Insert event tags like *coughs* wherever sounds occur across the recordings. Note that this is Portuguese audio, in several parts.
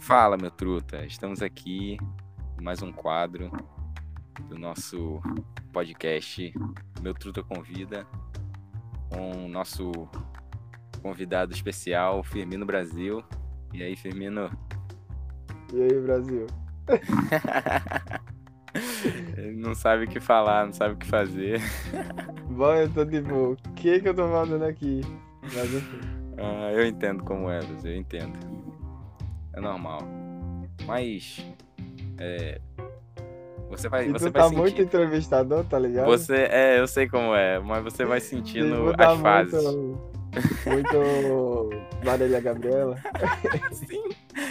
Fala, meu truta. Estamos aqui em mais um quadro do nosso podcast Meu Truta Convida, com o nosso convidado especial, Firmino Brasil. E aí, Firmino? E aí, Brasil? Ele não sabe o que falar, não sabe o que fazer. Bom, eu tô de boa. O que que eu tô fazendo aqui? Mas enfim. Ah, eu entendo como é, eu entendo. É normal. Mas. É, você vai, E você tu vai tá sentir. muito entrevistador, tá ligado? Você, é, eu sei como é, mas você vai *laughs* sentindo Tipo, tá as fases. Muito, muito Marília Gabriela. *laughs* Sim.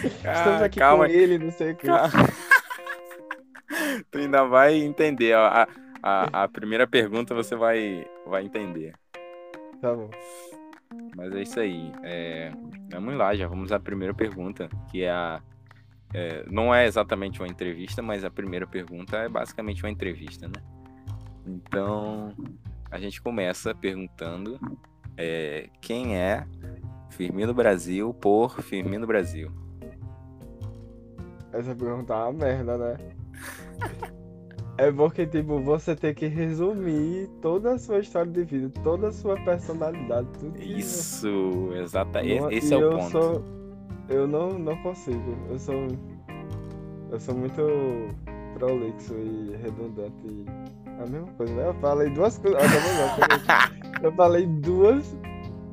Estamos Ah, aqui calma, com ele, não sei o que. *laughs* tu ainda vai entender. A, a, a primeira pergunta você vai, vai entender. Tá bom. Mas é isso aí. É, vamos lá, já vamos à primeira pergunta, que é a. é, não é exatamente uma entrevista, mas a primeira pergunta é basicamente uma entrevista, né? Então, a gente começa perguntando é, quem é Firmino Brasil por Firmino Brasil. Essa pergunta é uma merda, né? É porque, tipo, você tem que resumir toda a sua história de vida, toda a sua personalidade, tudo que Isso, exata. Não- Esse e é o eu ponto. Sou, eu não, não consigo. Eu sou. Eu sou muito prolixo e redundante. E a mesma coisa, né? Eu falei duas coisas. *laughs* Eu falei duas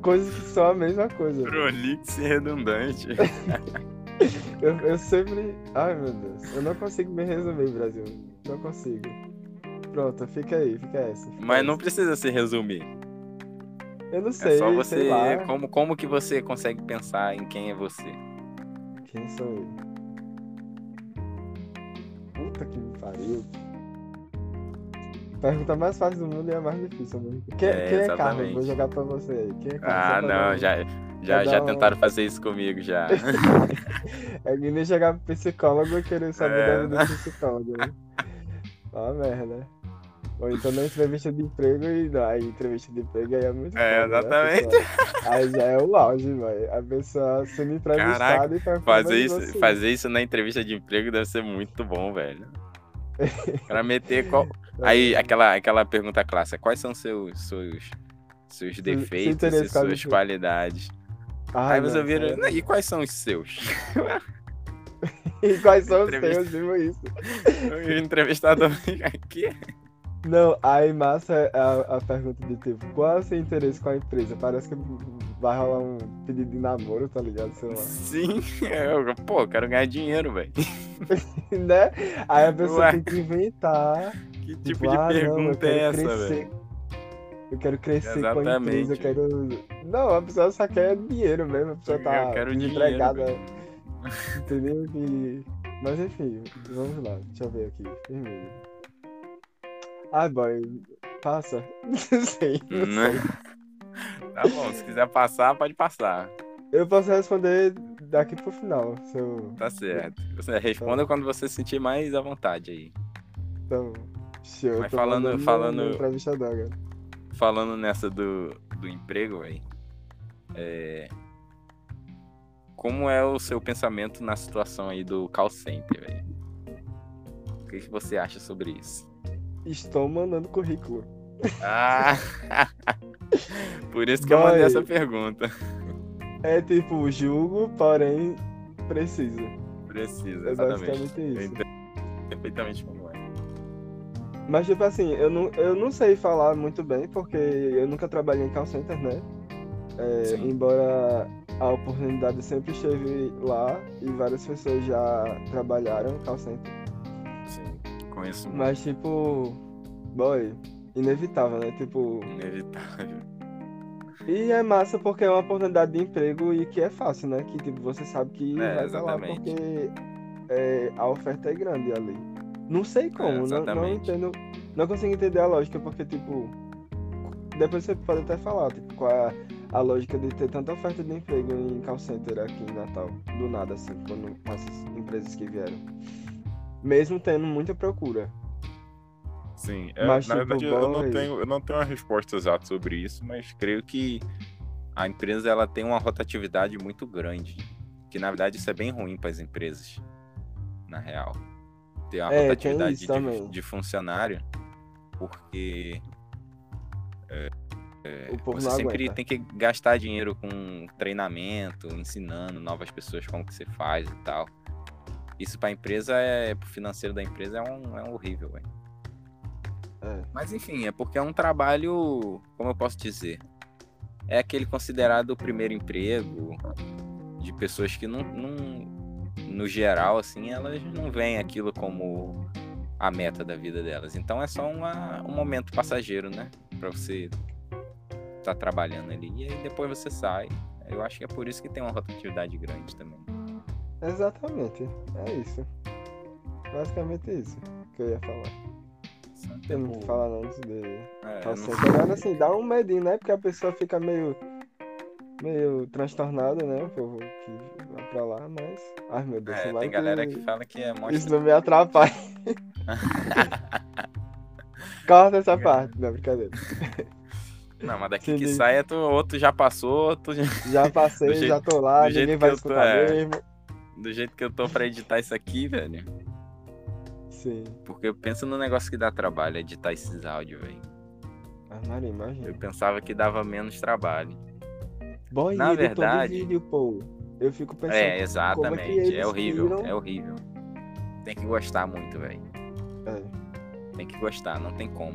coisas que são a mesma coisa. Prolixo e redundante. *laughs* Eu, eu sempre. Ai meu Deus. Eu não consigo me resumir, Brasil. Não consigo. Pronto, fica aí, fica essa. fica Mas não essa. precisa se resumir. Eu não sei. É só você. Como, como que você consegue pensar em quem é você? Quem sou eu? Puta que me pariu. Pergunta mais fácil do mundo e a mais difícil. Quem É, quem é Carlos? Vou jogar pra você aí. Quem é Carlos? Ah, não, já, já, já um- tentaram fazer isso comigo já. *laughs* É que nem chegar pro psicólogo e querer saber É. do psicólogo. Né? *laughs* Uma merda. Ou então na entrevista de emprego e aí entrevista de emprego aí é muito É, foda, né? Exatamente. pessoa- Aí já é o auge, velho. A pessoa sendo entrevistada e performando Fazer isso, fazer isso na entrevista de emprego deve ser muito bom, velho. *laughs* Pra meter qual. Aí, aquela, aquela pergunta clássica: quais são seus, seus, seus defeitos e suas qualidades? Ai, Aí você vira. "Não, E quais são os seus? *laughs* E quais são os teus, tipo isso? *laughs* o entrevistador *laughs* aqui. Não, aí massa é a, a pergunta de tipo, qual é o seu interesse com a empresa? Parece que vai rolar um pedido de namoro, tá ligado? Sei lá. Sim, eu, pô, eu quero ganhar dinheiro, velho. né? Aí a pessoa Ué. tem que inventar. Que tipo, tipo de ah, não, eu pergunta quero é essa, velho? Eu quero crescer com a empresa, eu Exatamente. quero. Não, a pessoa só quer dinheiro mesmo, a pessoa Eu tá quero dinheiro, desempregada. *laughs* entendeu? E... Mas enfim, vamos lá, deixa eu ver aqui. Vermelho. Ah, boy, passa. *laughs* Não sei, não Né? sei. *laughs* Tá bom, se quiser passar, pode passar. Eu posso responder daqui pro final. Eu... Tá certo. Você responda quando você se sentir mais à vontade aí. Então, show. eu Mas falando- falando- agora. Falando nessa do, do emprego, velho. É... Como é o seu pensamento na situação aí do call center, velho? O que, que você acha sobre isso? Estou mandando currículo. Ah! *laughs* Por isso que eu mandei essa pergunta. É tipo, julgo, porém preciso. Precisa, É exatamente. basicamente Eu isso. entendo perfeitamente como é. Mas tipo assim, eu não, eu não sei falar muito bem, porque eu nunca trabalhei em call center, né? É, embora a oportunidade sempre esteve lá e várias pessoas já trabalharam em call center. Sim, conheço. Mas tipo, boy, inevitável, né? Tipo, Inevitável. E é massa porque é uma oportunidade de emprego e que é fácil, né? Que tipo, você sabe que É, vai estar lá exatamente. porque é, a oferta é grande ali. Não sei como, não, não exatamente. entendo. Não consigo entender a lógica, porque tipo. Depois você pode até falar, tipo, qual é a lógica de ter tanta oferta de emprego em call center aqui em Natal, do nada, assim, quando, com essas empresas que vieram. Mesmo tendo muita procura. Sim, é, Mas, na tipo, verdade eu não, tenho, eu não tenho uma resposta exata sobre isso, mas creio que a empresa ela tem uma rotatividade muito grande. Que na verdade isso é bem ruim para as empresas, na real. Ter uma É, rotatividade de, de funcionário, porque o povo você sempre aguenta. tem que gastar dinheiro com treinamento, ensinando novas pessoas como que você faz e tal. Isso para a empresa, é, pro financeiro da empresa, é um, é um horrível. É. Mas enfim, é porque é um trabalho, como eu posso dizer, é aquele considerado o primeiro emprego de pessoas que não, não- no geral, assim, elas não veem aquilo como a meta da vida delas. Então é só uma- um momento passageiro, né? Pra você estar trabalhando ali. E aí depois você sai. Eu acho que é por isso que tem uma rotatividade grande também. Exatamente, é isso. Basicamente isso que eu ia falar. Não tem muito o que falar não antes de É, não- center. Agora assim, dá um medinho, né? Porque a pessoa fica meio. meio transtornada, né? O povo que pra lá, mas. Ai meu Deus, é, tem galera que que fala que é Isso não me atrapalha. *laughs* Corta essa parte, não, brincadeira. Não, mas daqui Sim, que sai, é tu, outro já passou, outro já... Já passei, *laughs* jeito- já tô lá, ninguém vai eu tô, escutar é. mesmo. do jeito que eu tô pra editar isso aqui, velho. Sim. Porque eu penso no negócio que dá trabalho, editar esses áudios, velho. Ah, Maria, imagina. Eu pensava que dava menos trabalho. Boy, Na verdade- vídeo, pô. Eu fico pensando. É, como é exatamente. eles É horrível, tiram- é horrível. Tem que gostar muito, velho. É. Tem que gostar, não tem como.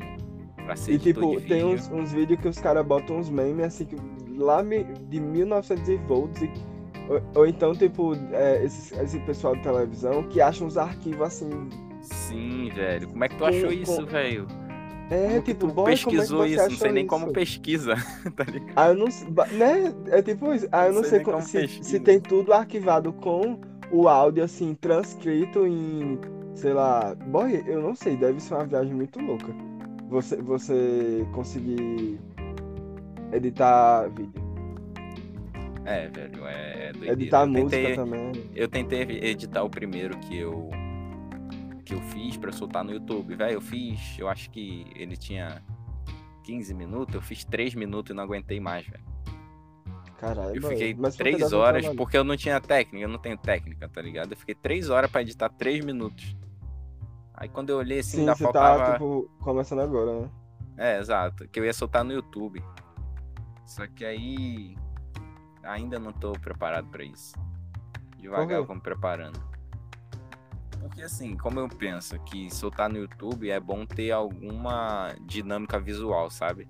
Pra ser E tipo, tem vídeo. uns, uns vídeos que os caras botam uns memes assim, que lá de 1900 e volts. E, ou, ou então, tipo, é, esse, esse pessoal de televisão que acha uns arquivos assim. Sim, velho. Como é que tu Com- achou com- isso, velho? É, Como tipo, tu boy, pesquisou como é que você isso? Não sei nem como isso? pesquisa, *laughs* tá ligado? Ah, eu não né? É tipo isso. Ah, eu Não não sei sei como se, se tem tudo arquivado com o áudio, assim, transcrito em, sei lá. Boy, eu não sei, deve ser uma viagem muito louca. Você, você conseguir editar vídeo. É, velho, é doideira. Editar eu música tentei, também. eu tentei editar o primeiro que eu que eu fiz pra soltar no YouTube, velho. Eu fiz, eu acho que ele tinha 15 minutos, eu fiz 3 minutos e não aguentei mais, velho. Caralho, Eu fiquei Mas por que dá 3 tanto horas porque eu não tinha técnica, eu não tenho técnica, tá ligado? Eu fiquei 3 horas pra editar 3 minutos. Aí quando eu olhei assim, Sim, ainda você faltava. tá, tipo, começando agora, né? É, exato. Que eu ia soltar no YouTube. Só que aí. Ainda não tô preparado pra isso. Devagar me preparando. Porque assim, como eu penso que soltar no YouTube é bom ter alguma dinâmica visual, sabe?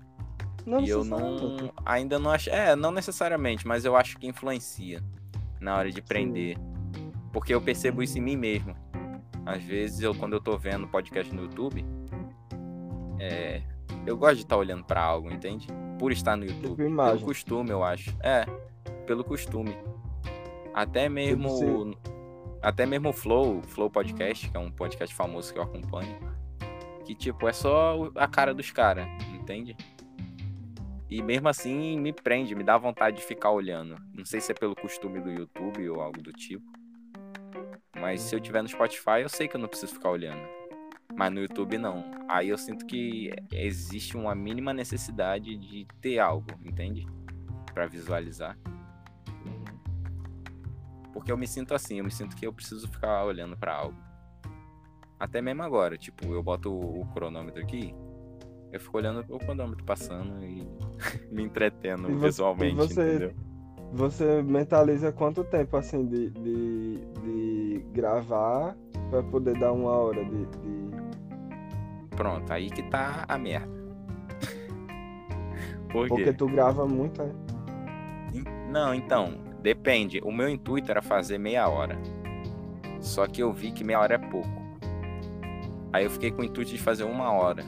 Não e eu não. Ainda não acho. É, não necessariamente, mas eu acho que influencia na hora de aprender. Porque eu percebo isso em mim mesmo. Às vezes, eu, quando eu tô vendo podcast no YouTube, é, eu gosto de estar olhando pra algo, entende? Por estar no YouTube. Pelo costume, eu acho. É, pelo costume. Até mesmo. Até mesmo o Flow, Flow Podcast, que é um podcast famoso que eu acompanho. Que, tipo, é só a cara dos caras, entende? E mesmo assim me prende, me dá vontade de ficar olhando. Não sei se é pelo costume do YouTube ou algo do tipo. Mas se eu tiver no Spotify, eu sei que eu não preciso ficar olhando. Mas no YouTube não. Aí eu sinto que existe uma mínima necessidade de ter algo, entende? Pra visualizar. Porque eu me sinto assim, eu me sinto que eu preciso ficar olhando pra algo. Até mesmo agora, tipo, eu boto o, o cronômetro aqui, eu fico olhando o cronômetro passando e *laughs* me entretendo E você- visualmente, você- entendeu? Você mentaliza quanto tempo, assim, de, de, de gravar pra poder dar uma hora de... de- Pronto, aí que tá a merda. *laughs* Por Porque tu grava muito, né? Não, então, depende. O meu intuito era fazer meia hora. Só que eu vi que meia hora é pouco. Aí eu fiquei com o intuito de fazer uma hora.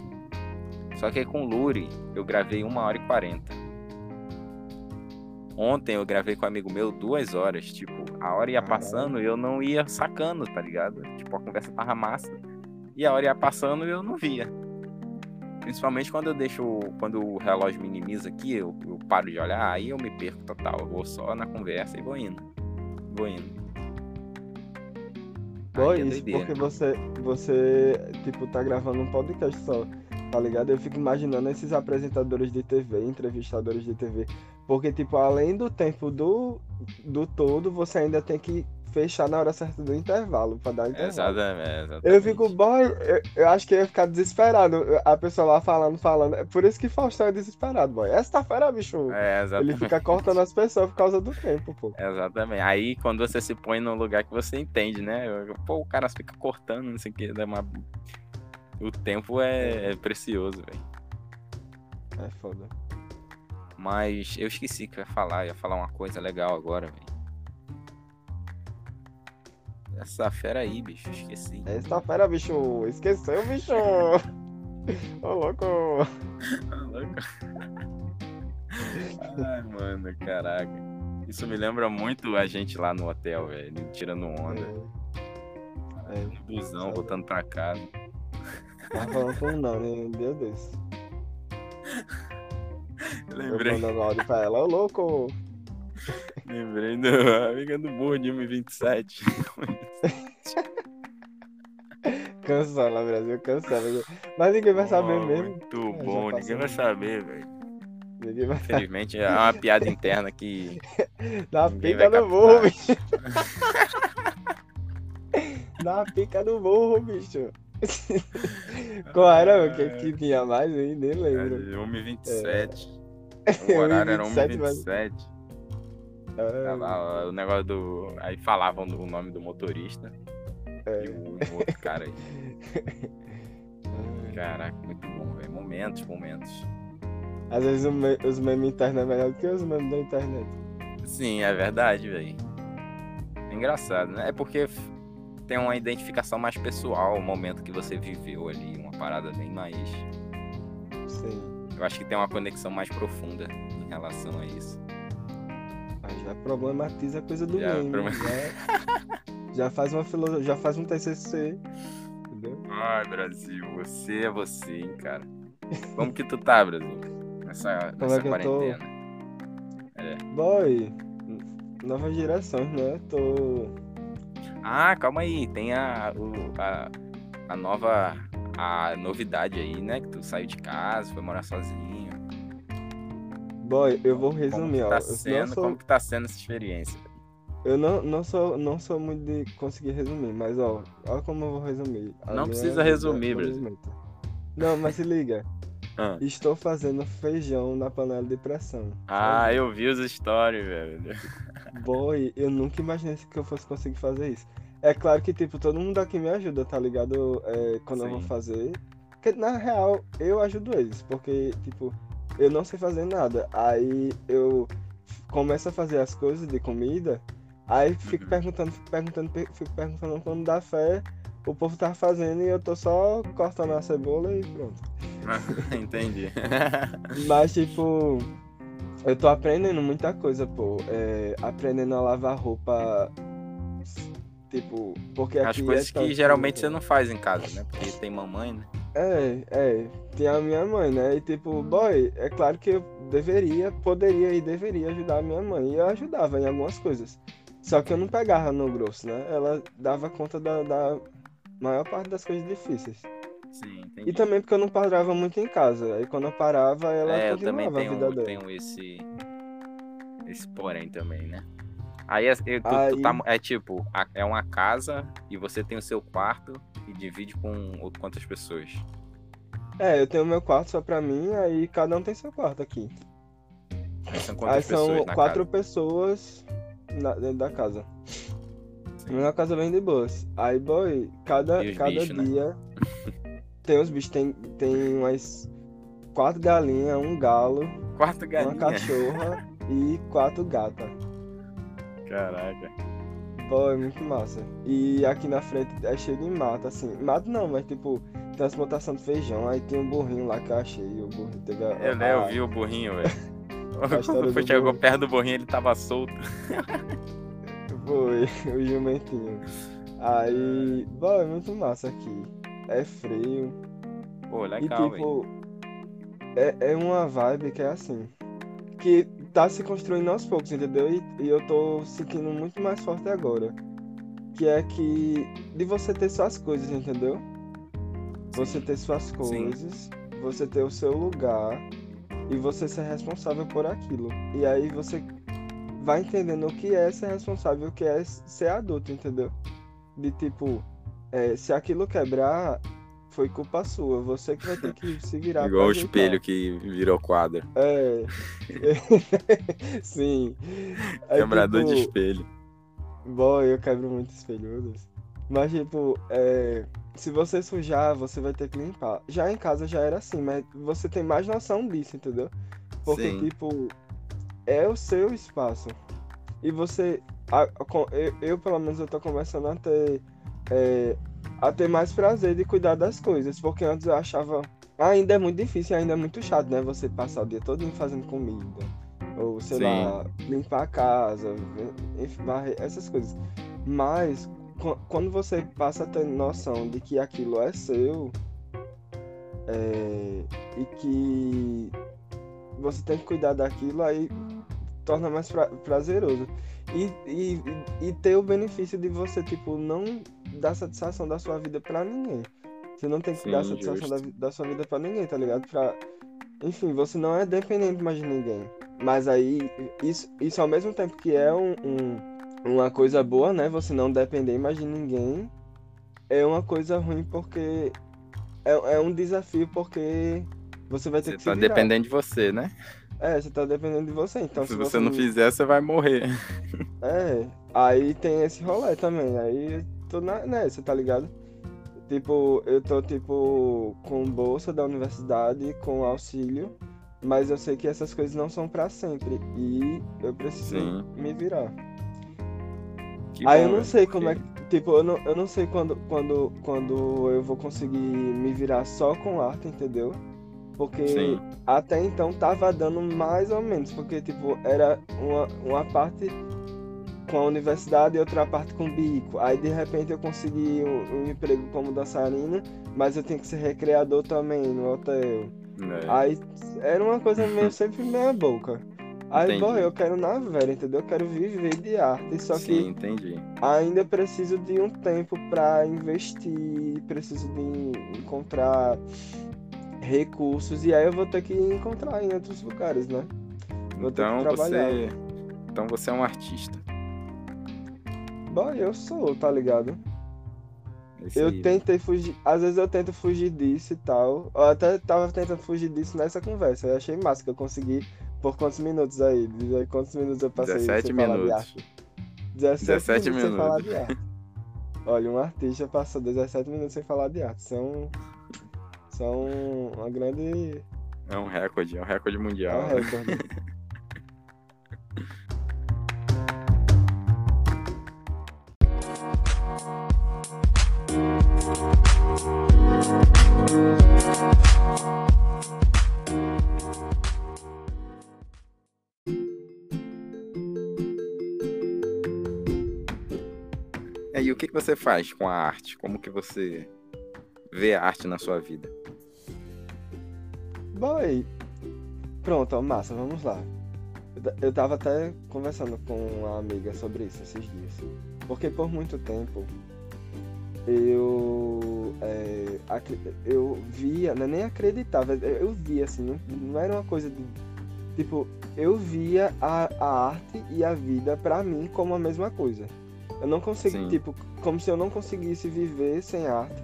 Só que com o Luri eu gravei uma hora e quarenta. Ontem eu gravei com um amigo meu duas horas. Tipo, a hora ia passando e eu não ia sacando, tá ligado? Tipo, a conversa tava massa. E a hora ia passando e eu não via. Principalmente quando eu deixo. Quando o relógio minimiza aqui, eu, eu paro de olhar, aí eu me perco total. Eu vou só na conversa e vou indo. Vou indo. Bom, é isso porque você, você, tipo, tá gravando um podcast só, tá ligado? Eu fico imaginando esses apresentadores de TV, entrevistadores de TV, porque, tipo, além do tempo do, do todo, você ainda tem que fechar na hora certa do intervalo, pra dar intervalo. Exatamente. exatamente. Eu fico, boy, eu, eu acho que ia ficar desesperado, a pessoa lá falando, falando, é por isso que Faustão é desesperado, boy. Essa fera, bicho, É, ele exatamente. fica cortando as pessoas por causa do tempo, pô. Exatamente. Aí quando você se põe num lugar que você entende, né? Pô, o cara fica cortando, não sei o que, dá uma. O tempo é, é precioso, velho. É foda. Mas eu esqueci que eu ia falar, eu ia falar uma coisa legal agora, velho. Essa fera aí, bicho, esqueci. Essa fera, bicho, esqueceu, bicho. *laughs* Ô, louco. Tá louco? Ai, mano, caraca. Isso me lembra muito a gente lá no hotel, velho, tirando onda, É, no busão, voltando pra casa. tava falando com não, né? Um dia desse. Eu Eu lembrei, mandando áudio pra ela, ô louco. Lembrei *laughs* do amiga do burro de 1,27. *laughs* Cancela, Brasil, cancela. Mas ninguém vai saber Oh, mesmo. Muito É, bom, ninguém vai saber, velho. Vai Infelizmente é uma piada interna que. *laughs* Ninguém pica no burro, bicho. Dá a pica no burro, bicho. Qual era o que, que tinha mais aí? Nem lembro. 1,27. É. O horário era 1,27, mas- 1,27. Tava O negócio do. Aí falavam o nome do motorista é. e o, o outro cara aí. *laughs* Caraca, muito bom, velho. Momentos, momentos. Às vezes os memes internos é melhor do que os memes da internet. Sim, é verdade, velho. É engraçado, né? É porque tem uma identificação mais pessoal, o momento que você viveu ali, uma parada bem mais. Sim. Eu acho que tem uma conexão mais profunda em relação a isso. Já problematiza a coisa do Já meme. problem- Já, *laughs* já faz uma filosofia, já faz um TCC. Entendeu? Ai, Brasil, você é você, hein, cara. Como que tu tá, Brasil? Nessa, Como nessa é que eu tô? quarentena. Boy, novas direções, né? Tô. Ah, calma aí, tem a, a, a nova. A novidade aí, né? Que tu saiu de casa, foi morar sozinho. Boy, eu vou Como resumir, ó. tá sendo, sou, como que tá sendo essa experiência? eu não, não sou, não sou muito de conseguir resumir, mas ó, olha como eu vou resumir. A Não precisa resumir, no Brasil. Não, mas se liga. Ah. Estou fazendo feijão na panela de pressão. Ah, eu vi os stories, velho. Boy, eu nunca imaginei que eu fosse conseguir fazer isso. É claro que, tipo, todo mundo aqui me ajuda, tá ligado? É, quando eu vou Sim. fazer. Porque, na real, eu ajudo eles, porque, tipo, eu não sei fazer nada. Aí eu começo a fazer as coisas de comida, aí fico Uhum. perguntando, fico perguntando, pe- fico perguntando quando dá fé, o povo tá fazendo e eu tô só cortando a cebola e pronto. *laughs* Entendi. *laughs* Mas, tipo, eu tô aprendendo muita coisa, pô. É, aprendendo a lavar roupa. Tipo, porque As aqui coisas é que geralmente você não faz em casa, né? Porque tem mamãe, né? É, é. Tem a minha mãe, né? E tipo, boy, é claro que eu deveria, poderia e deveria ajudar a minha mãe. E eu ajudava em algumas coisas. Só que eu não pegava no grosso, né? Ela dava conta da, da maior parte das coisas difíceis. Sim, entendi. E também porque eu não parava muito em casa. Aí quando eu parava, ela é, eu também continuava a vida tenho, dela. tenho esse. Esse porém também, né? Aí, é- eu- tu, tu Aí- tá- é tipo, é uma casa e você tem o seu quarto e divide com quantas pessoas? É, eu tenho meu quarto só pra mim, aí cada um tem seu quarto aqui. Aí são Aí são quatro casa? pessoas na- dentro da casa. Sim. Uma casa bem de boas. Aí, boy, cada, cada bichos, né? dia *laughs* tem os bichos, tem, tem umas quatro galinhas, um galo, uma galinha. cachorra *laughs* e quatro gatas. Caraca. Boy, muito massa. E aqui na frente é cheio de mato, assim. Mato não, mas tipo, transportação de feijão. Aí tem um burrinho lá que eu achei. E o burrinho teve a. Eu, né, eu vi o burrinho, velho. *laughs* Quando *laughs* do chegou perto do burrinho, ele tava solto. Foi, *laughs* o jumentinho. Aí, boy, muito massa aqui. É frio. Pô, E legal, velho. tipo, é, é uma vibe que é assim. Que tá se construindo aos poucos, entendeu? E, e eu tô sentindo muito mais forte agora. Que é que. De você ter suas coisas, entendeu? Você ter suas coisas, Sim. você ter o seu lugar e você ser responsável por aquilo. E aí você vai entendendo o que é ser responsável, o que é ser adulto, entendeu? De tipo, é, se aquilo quebrar, foi culpa sua. Você que vai ter que se virar. Igual o espelho que virou quadro. É. *laughs* Sim. Quebrador tipo, de espelho. Bom, eu quebro muito espelho, Mas, tipo, é, se você sujar, você vai ter que limpar. Já em casa já era assim, mas você tem mais noção disso, entendeu? Porque, Sim. tipo, é o seu espaço. E você. eu, eu, pelo menos, eu tô começando a ter. É, a ter mais prazer de cuidar das coisas, porque antes eu achava ainda é muito difícil, ainda é muito chato, né? Você passar o dia todo fazendo comida, ou sei Sim. lá, limpar a casa, enfim, essas coisas. Mas quando você passa a ter noção de que aquilo é seu é, e que você tem que cuidar daquilo, aí torna mais pra, prazeroso. E, e, e ter o benefício de você, tipo, não dar satisfação da sua vida pra ninguém. Você não tem que Sim, dar satisfação da, da, sua vida pra ninguém, tá ligado? Pra... Enfim, você não é dependente mais de ninguém. Mas aí, isso, isso ao mesmo tempo que é um, um, uma coisa boa, né? Você não depender mais de ninguém, é uma coisa ruim porque. É, é um desafio porque você vai ter você que tá se virar. dependendo de você, né? É, você tá dependendo de você, então. Se, se você, você não fizer, você vai morrer. É, aí tem esse rolê também. Aí tô na, nessa, tá ligado? Tipo, eu tô, tipo, com bolsa da universidade, com auxílio, mas eu sei que essas coisas não são para sempre e eu preciso Sim. me virar. Que Aí bom, eu não sei como é que. Tipo, eu não, eu não sei quando, quando, quando eu vou conseguir me virar só com arte, entendeu? Porque Sim. até então tava dando mais ou menos, porque, tipo, era uma, uma parte com a universidade e outra parte com bico. Aí de repente eu consegui um, um emprego como dançarina, mas eu tenho que ser recreador também no hotel. É. Aí era uma coisa meio *laughs* sempre meia boca. Aí, bom, eu quero na velha, entendeu? Eu quero viver de arte, só Sim, que entendi. ainda preciso de um tempo para investir, preciso de encontrar recursos e aí eu vou ter que encontrar em outros lugares, né? Vou então você, então você é um artista. Bom, eu sou, tá ligado? Esse eu aí, tentei fugir, às vezes eu tento fugir disso e tal. Eu até tava tentando fugir disso nessa conversa. Eu achei massa que eu consegui por quantos minutos aí? Quantos minutos eu passei 17 sem minutos. falar de arte. 17, 17 minutos, sem falar de arte. Olha, um artista passou 17 minutos sem falar de arte. São. São uma grande. É um recorde, é um recorde mundial. É um recorde. E o que, que você faz com a arte? Como que você vê a arte na sua vida? Boy, pronto, massa, vamos lá. Eu tava até conversando com uma amiga sobre isso esses dias. Porque por muito tempo eu é, eu via, não é nem acreditava, eu via assim, não, não era uma coisa de tipo, eu via a, a arte e a vida para mim como a mesma coisa. Eu não consegui, tipo, como se eu não conseguisse viver sem arte.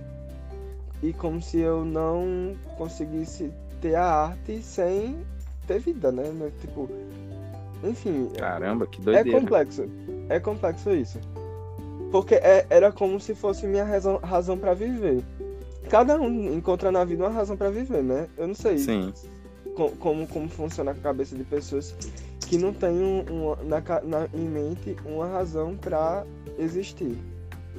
E como se eu não conseguisse ter a arte sem ter vida, né? Tipo, enfim. Caramba, que doideira. É complexo. É complexo isso. Porque é, era como se fosse minha razão, razão para viver. Cada um encontra na vida uma razão para viver, né? Eu não sei Sim. como, como funciona a cabeça de pessoas que não têm um, um, na, na, em mente uma razão para existir.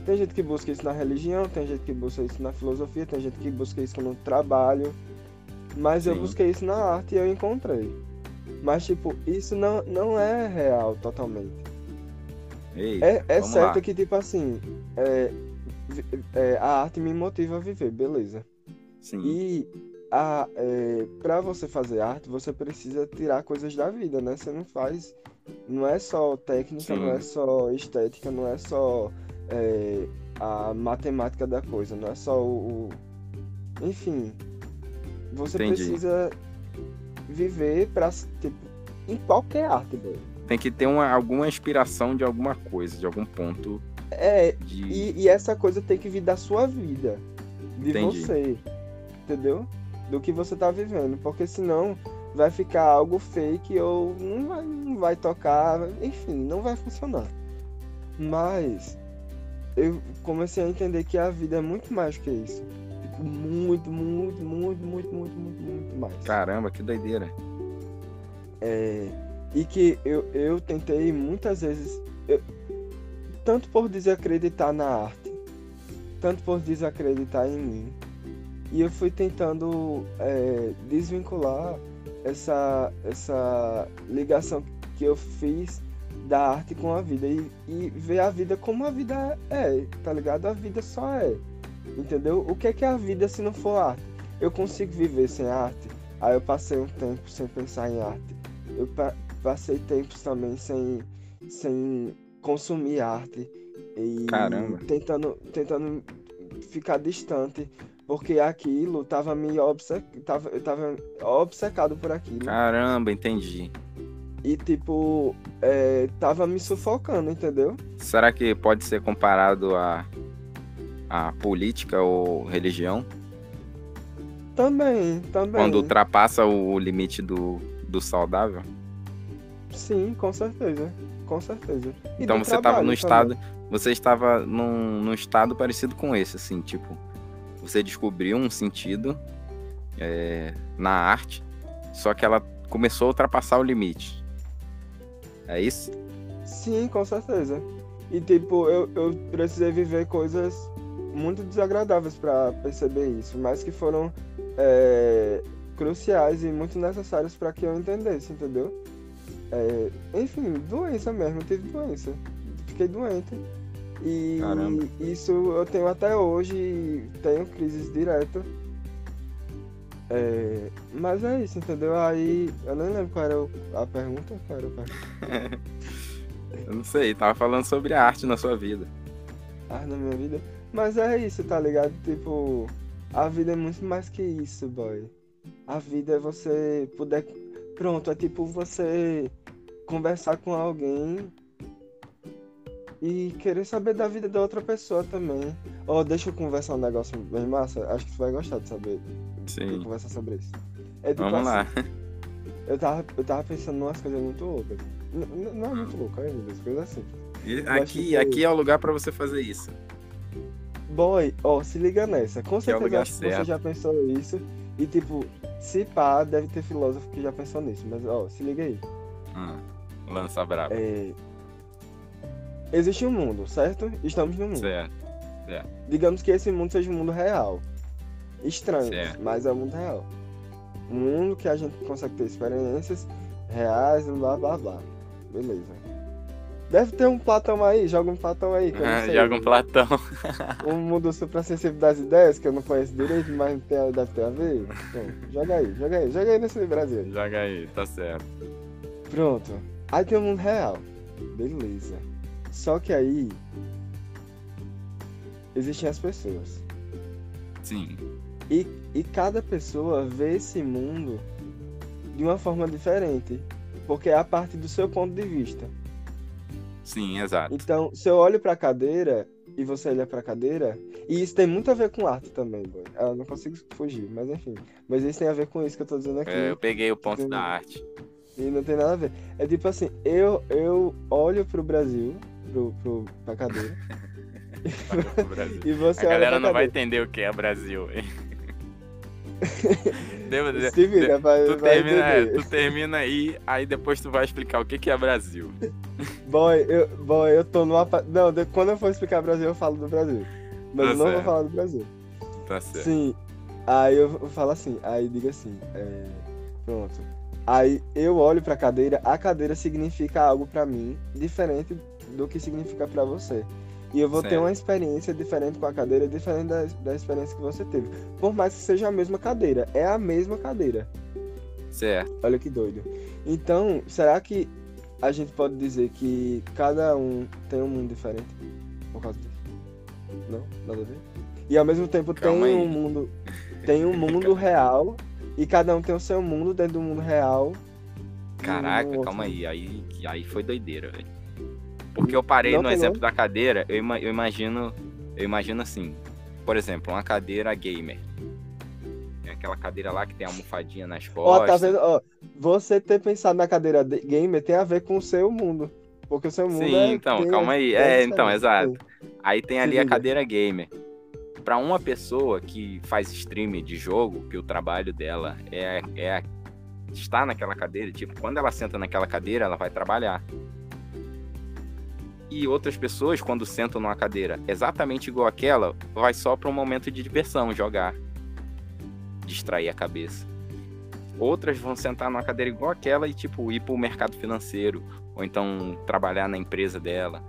Tem gente que busca isso na religião, tem gente que busca isso na filosofia, tem gente que busca isso no trabalho. Mas Sim. eu busquei isso na arte e eu encontrei. Mas, tipo, isso não, não é real totalmente. Ei, é é certo lá. que, tipo assim, é, é, a arte me motiva a viver, beleza. Sim. E a, é, para você fazer arte, você precisa tirar coisas da vida, né? Você não faz. Não é só técnica, Sim. não é só estética, não é só é, a matemática da coisa, não é só o. o- Enfim. Você Entendi. precisa viver pra. Tipo, em qualquer arte, velho. Tem que ter uma, alguma inspiração de alguma coisa, de algum ponto É, de. E, e essa coisa tem que vir da sua vida. De Entendi. você. Entendeu? Do que você tá vivendo. Porque senão vai ficar algo fake ou não vai, não vai tocar. Enfim, não vai funcionar. Mas eu comecei a entender que a vida é muito mais que isso. Muito, muito, muito, muito, muito, muito, muito mais. Caramba, que doideira. É, e que eu, eu tentei muitas vezes, eu- tanto por desacreditar na arte, tanto por desacreditar em mim, e eu fui tentando é, desvincular essa, essa ligação que eu fiz da arte com a vida e, e ver a vida como a vida é, tá ligado? A vida só é, entendeu? O que é que é a vida se não for arte? Eu consigo viver sem arte? Aí eu passei um tempo sem pensar em arte. Eu pa- passei tempos também sem, sem consumir arte e Caramba. tentando tentando ficar distante porque aquilo tava me obce... tava, eu tava obcecado por aquilo Caramba, entendi. e tipo é, tava me sufocando, entendeu? Será que pode ser comparado a, a política ou religião? Também, também. Quando ultrapassa o limite do, do saudável? Sim, com certeza, com certeza. E Então você estava também. estado. Você estava num, num estado parecido com esse, assim, tipo. Você descobriu um sentido é, na arte, só que ela começou a ultrapassar o limite. É isso? Sim, com certeza. E tipo, eu, eu precisei viver coisas muito desagradáveis pra perceber isso, mas que foram é, cruciais e muito necessárias pra que eu entendesse, entendeu? É, enfim, doença mesmo, eu tive doença. Fiquei doente. E Caramba. isso eu tenho até hoje, tenho crises direto. É, mas é isso, entendeu? Aí eu nem lembro qual era a pergunta. Qual era a? Eu não sei, tava falando sobre a arte na sua vida. Ah, na minha vida. Mas é isso, tá ligado? Tipo, a vida é muito mais que isso, boy. A vida é você poder. Pronto, é tipo você conversar com alguém e querer saber da vida da outra pessoa também. Ó, deixa eu conversar um negócio bem massa. Acho que tu vai gostar de saber. Sim. conversar sobre isso. É tipo Vamos lá. assim, Eu tava, eu tava pensando umas coisas muito loucas. N- n- não é muito louco, é coisas assim. E aqui, que- aqui é o lugar pra você fazer isso. Boy, ó, se liga nessa. Com é certeza acho que você certo. já pensou isso. E tipo, se pá, deve ter filósofo que já pensou nisso. Mas ó, se liga aí. Hum, lança brava. É... Existe um mundo, certo? Estamos no mundo. Certo. Digamos que esse mundo seja um mundo real. Estranho, Certo. mas é um mundo real. Um mundo que a gente consegue ter experiências reais, blá blá blá. Beleza. Deve ter um Platão aí, joga um Platão aí. Que sei. Joga um Platão. *laughs* um mundo suprassensível das ideias, que eu não conheço direito, mas tem, deve ter a ver. Então, joga aí, joga aí, joga aí nesse Brasil. Joga aí, tá certo. Pronto. Aí tem o mundo real. Beleza. Só que aí. Existem as pessoas. Sim. E, e cada pessoa vê esse mundo de uma forma diferente. Porque é a partir do seu ponto de vista. Sim, exato. Então, se eu olho pra cadeira e você olha pra cadeira, e isso tem muito a ver com arte também, boy. Eu não consigo fugir, mas enfim. Mas isso tem a ver com isso que eu tô dizendo aqui. É, eu peguei o ponto da arte. E não tem nada a ver. É tipo assim, eu, eu olho pro Brasil, pro, pro, pra cadeira, *laughs* *laughs* e você A galera não vai entender o que é Brasil. Devo *laughs* dizer, *laughs* Se vira, vai, tu, vai termina, é, tu termina aí, aí depois tu vai explicar o que, que é Brasil. *laughs* Boy, eu, boy, eu tô numa. Não, quando eu for explicar Brasil, eu falo do Brasil. Mas Tá eu não vou certo. falar do Brasil. Tá certo. Sim. Aí eu falo assim, aí diga assim, é, pronto. Aí eu olho pra cadeira, a cadeira significa algo pra mim diferente do que significa pra você. E eu vou ter Certo. uma experiência diferente com a cadeira, diferente da, da experiência que você teve. Por mais que seja a mesma cadeira. É a mesma cadeira. Certo. Olha que doido. Então, será que a gente pode dizer que cada um tem um mundo diferente por causa disso? Não? Nada a ver? E ao mesmo tempo Calma tem aí. um mundo. Tem um mundo *laughs* real. E cada um tem o seu mundo dentro do mundo real. Caraca, Nossa. calma aí. Aí, aí foi doideira, velho. Porque eu parei Não no exemplo da cadeira, eu, eu imagino. Eu imagino assim. Por exemplo, uma cadeira gamer. É aquela cadeira lá que tem a almofadinha nas Ó, costas. tá vendo? Ó, você ter pensado na cadeira de- gamer tem a ver com o seu mundo. Porque o seu mundo Sim, é. então, tem- calma aí. é É, então, exato. Aí tem ali a cadeira gamer. Pra uma pessoa que faz stream de jogo, que o trabalho dela é, é estar naquela cadeira, tipo, quando ela senta naquela cadeira, ela vai trabalhar. E outras pessoas, quando sentam numa cadeira exatamente igual aquela, vai só para um momento de diversão, jogar. Distrair a cabeça. Outras vão sentar numa cadeira igual aquela e, tipo, ir pro mercado financeiro. Ou então trabalhar na empresa dela.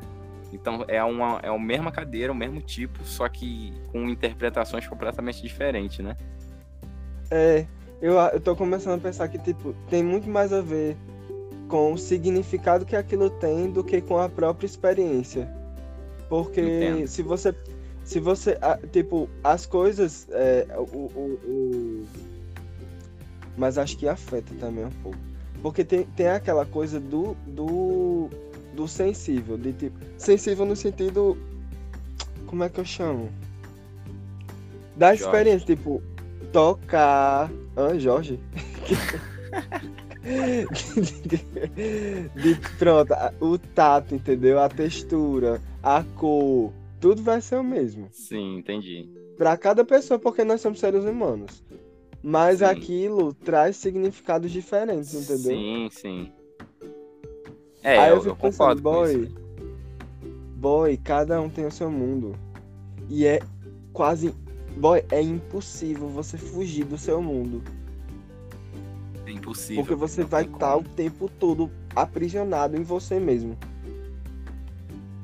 Então é uma é a mesma cadeira, o mesmo tipo, só que com interpretações completamente diferentes, né? É, eu, eu tô começando a pensar que, tipo, tem muito mais a ver com o significado que aquilo tem do que com a própria experiência. Porque Entendo. se você. Se você. ah, Tipo, as coisas. é, o, o- o- Mas acho que afeta também um pouco. Porque tem, tem aquela coisa do. do. do sensível. De tipo. Sensível no sentido. Como é que eu chamo? Da Jorge. experiência, tipo, tocar. Hã, Jorge? *laughs* de, pronto, o tato, entendeu? A textura, a cor, tudo vai ser o mesmo. Sim, entendi. Pra cada pessoa, porque nós somos seres humanos. Mas Sim. aquilo traz significados diferentes, entendeu? Sim, sim. É, Aí eu, eu fico eu concordo pensando, boy, boy, cada um tem o seu mundo. E é quase. Boy, é impossível você fugir do seu mundo. Porque você vai estar o como. tempo todo aprisionado em você mesmo.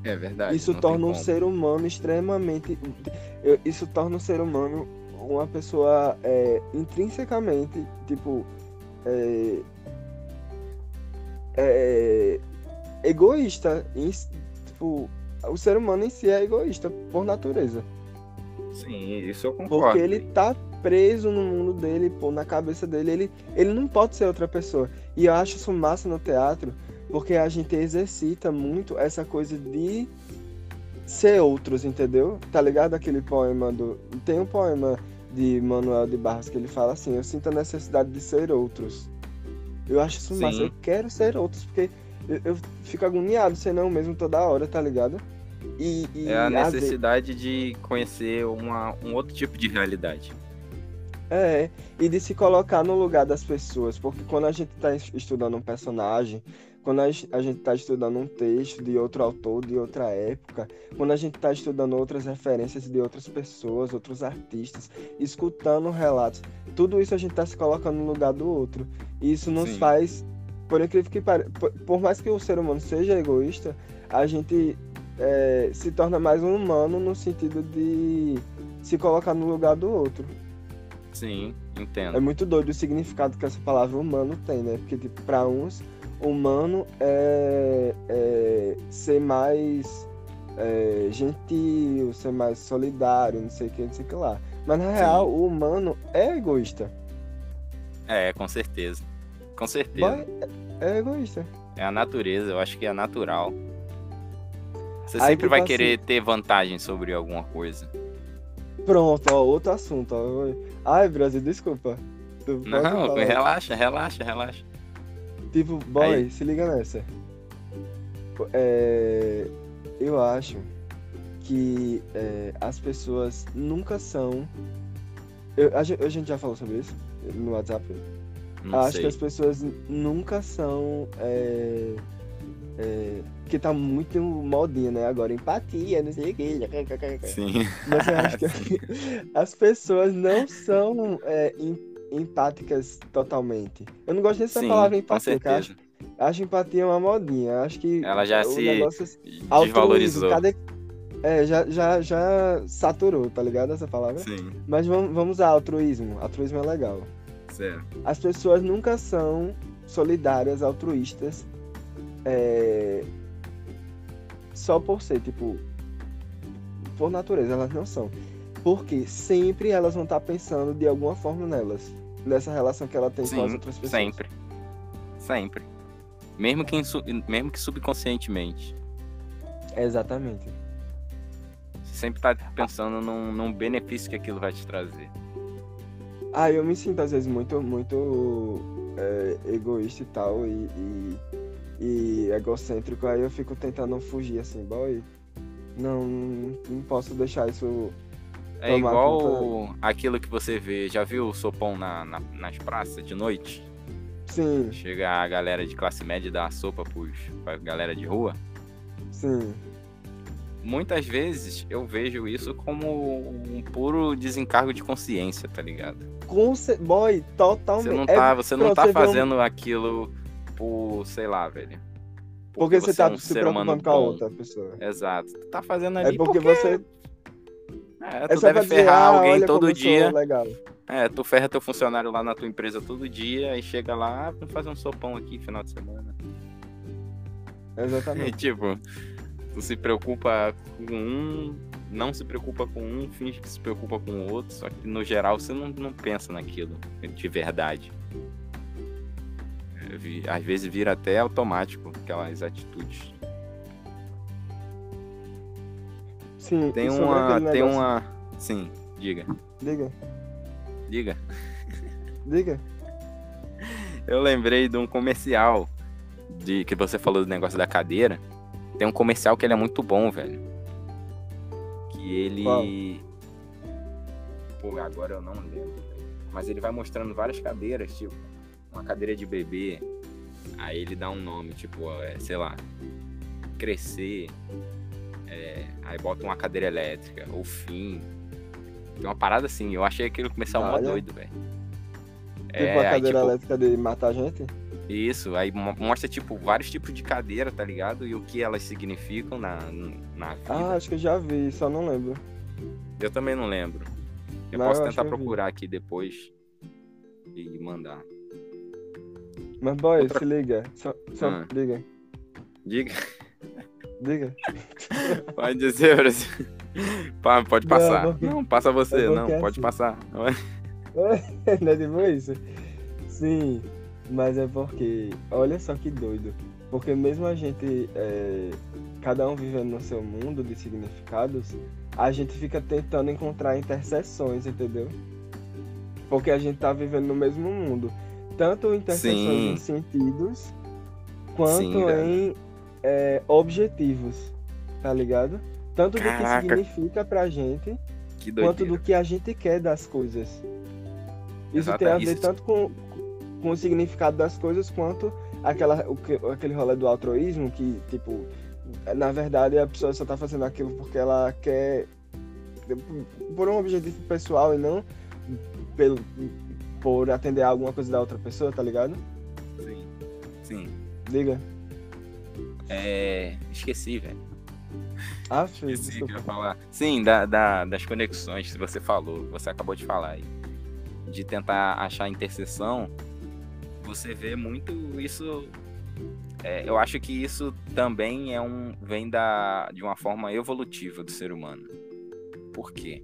É verdade. Isso torna um ser humano extremamente. Isso torna um ser humano uma pessoa é, intrinsecamente, tipo. É, é, egoísta. Em- tipo, o ser humano em si é egoísta por natureza. Sim, isso eu concordo. Porque ele tá preso no mundo dele, pô, na cabeça dele. Ele, ele não pode ser outra pessoa. E eu acho isso massa no teatro, porque a gente exercita muito essa coisa de ser outros, entendeu? Tá ligado aquele poema do. Tem um poema de Manuel de Barros que ele fala assim: Eu sinto a necessidade de ser outros. Eu acho isso massa. Sim. Eu quero ser outros, porque eu, eu fico agoniado ser não mesmo toda hora, tá ligado? E, e É a necessidade de conhecer uma, um outro tipo de realidade. É, e de se colocar no lugar das pessoas, porque quando a gente está estudando um personagem, quando a gen- a gente está estudando um texto de outro autor, de outra época, quando a gente está estudando outras referências de outras pessoas, outros artistas, escutando relatos, tudo isso a gente está se colocando no lugar do outro. E isso nos Sim. faz, por incrível que pareça, por mais que o ser humano seja egoísta, a gente é, se torna mais um humano no sentido de se colocar no lugar do outro. Sim, É entendo. muito doido o significado que essa palavra humano tem, né? Porque, tipo, pra uns, humano é, é ser mais é, gentil, ser mais solidário, não sei o que, não sei o que lá. Mas, na real, o humano é egoísta. É, com certeza. Com certeza. Boy, é egoísta. É a natureza, eu acho que é natural. Você Aí, sempre tipo vai assim- querer ter vantagem sobre alguma coisa. Pronto, ó, outro assunto, ó. Ai, Brasil, desculpa. Tu Não, relaxa, relaxa, relaxa. Tipo, boy, Aí. se liga nessa. É, eu acho que é, as pessoas nunca são. Eu- a, gen- a gente já falou sobre isso no WhatsApp. Não acho sei. que as pessoas nunca são. É, é, que tá muito modinha, né? Agora, empatia, não sei o que. Sim. Mas eu acho que *laughs* as pessoas não são é, em- empáticas totalmente. Eu não gosto dessa Sim, palavra empatia, eu acho, acho empatia uma modinha. Acho que Ela já se negócio desvalorizou. Cadê, É, já, já, já saturou, tá ligado? Essa palavra? Sim, Mas vamos, vamos a altruísmo. Altruísmo é legal. certo. As pessoas nunca são solidárias, altruístas, é, só por ser, tipo, por natureza, elas não são. Porque sempre elas vão estar pensando de alguma forma nelas, nessa relação que ela tem com as Sim, outras pessoas. sempre. Sempre. Mesmo que, mesmo que subconscientemente. Exatamente. Você sempre tá pensando num, num benefício que aquilo vai te trazer. Ah, eu me sinto às vezes muito, muito é, egoísta e tal, e, e, e egocêntrico, aí eu fico tentando fugir assim, boy. Não, não posso deixar isso. É igual aquilo que você vê. Já viu o sopão na, na- nas praças de noite? Sim, Chega a galera de classe média e dá a sopa pros, pra galera de rua. sim. Muitas vezes eu vejo isso como um puro desencargo de consciência, tá ligado? Com ce... Boy, totalmente. Você não É tá, você não tá vê um- fazendo aquilo por, sei lá, velho. Porque você, é tá um se preocupando com a outra pessoa. Exato. Tu tá fazendo É ali porque, você. É, É tu só deve dizer, ferrar ah, alguém todo dia. Legal. É, tu ferra teu funcionário lá na tua empresa todo dia e chega lá, ah, vamos fazer um sopão aqui final de semana. *laughs* E, Exatamente. tipo, tu se preocupa com um, não se preocupa com um, finge que se preocupa com o outro, só que no geral você não, não pensa naquilo de verdade. É, vi- Às vezes vira até automático aquelas atitudes. Sim, Tem sobre uma. Tem negócio- uma. Sim, diga. Diga, Diga. diga. Eu lembrei de um comercial de que você falou do negócio da cadeira. Tem um comercial que ele é muito bom, velho. Que ele. Qual? Pô, agora eu não lembro. Mas ele vai mostrando várias cadeiras, tipo, uma cadeira de bebê. Aí ele dá um nome, tipo, é, sei lá, crescer. é, aí bota uma cadeira elétrica, ou fim. Tem uma parada assim, eu achei aquele comercial mó doido, velho. Tipo É, a aí, cadeira tipo, elétrica de matar gente? isso, aí mo- mostra, tipo, vários tipos de cadeira, tá ligado? E o que elas significam na, na vida. Ah, acho que eu já vi, só não lembro. Eu também não lembro. Eu Não, posso eu tentar procurar aqui depois e mandar. Mas, boy, Outra- se liga. Só, só Ah. liga. Diga, Diga. *laughs* pode dizer, Brasil. Pode Não, passar. porque- Não, passa você, não, pode passar. *laughs* não é tipo isso? Sim, mas é porque, olha só que doido. Porque mesmo a gente, é, cada um vivendo no seu mundo de significados, a gente fica tentando encontrar interseções, entendeu? Porque a gente tá vivendo no mesmo mundo. Tanto interseções Sim. em sentidos, quanto Sim, em é, objetivos, tá ligado? Tanto do que Caraca. significa pra gente, quanto do que a gente quer das coisas. Isso Exata- tem a ver isso- tanto com, com o significado das coisas quanto aquela, o que- aquele rolê do altruísmo que, tipo, na verdade a pessoa só tá fazendo aquilo porque ela quer por um objetivo pessoal e não pelo, por atender a alguma coisa da outra pessoa, tá ligado? Sim. Sim. Diga. É. Esqueci, velho. Ah, *laughs* Esqueci que eu ia falar. Sim, da, da- das conexões que você falou, que você acabou de falar aí. De tentar achar interseção, você vê muito isso. é, eu acho que isso também é um. vem da, de uma forma evolutiva do ser humano. Por quê?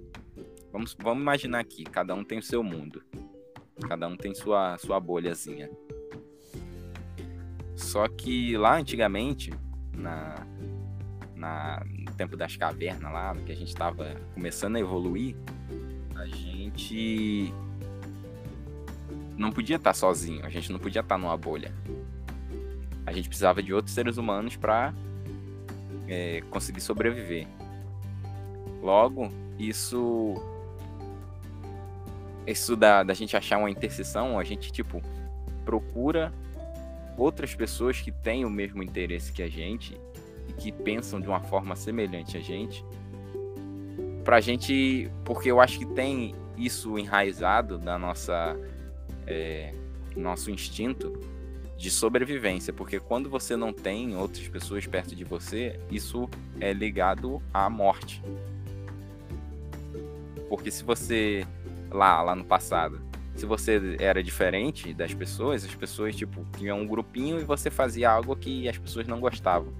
Vamos, vamos imaginar aqui, cada um tem o seu mundo. Cada um tem sua, sua bolhazinha. Só que lá antigamente, na, na, no tempo das cavernas lá, que a gente estava começando a evoluir, a gente não podia estar sozinho, a gente não podia estar numa bolha. A gente precisava de outros seres humanos para conseguir sobreviver. Logo, isso isso da, da gente achar uma interseção, a gente tipo procura outras pessoas que têm o mesmo interesse que a gente e que pensam de uma forma semelhante a gente. Pra gente, porque eu acho que tem isso enraizado da nossa é, nosso instinto de sobrevivência, porque quando você não tem outras pessoas perto de você, isso é ligado à morte. Porque se você lá, lá no passado, se você era diferente das pessoas, as pessoas tipo tinham um grupinho e você fazia algo que as pessoas não gostavam.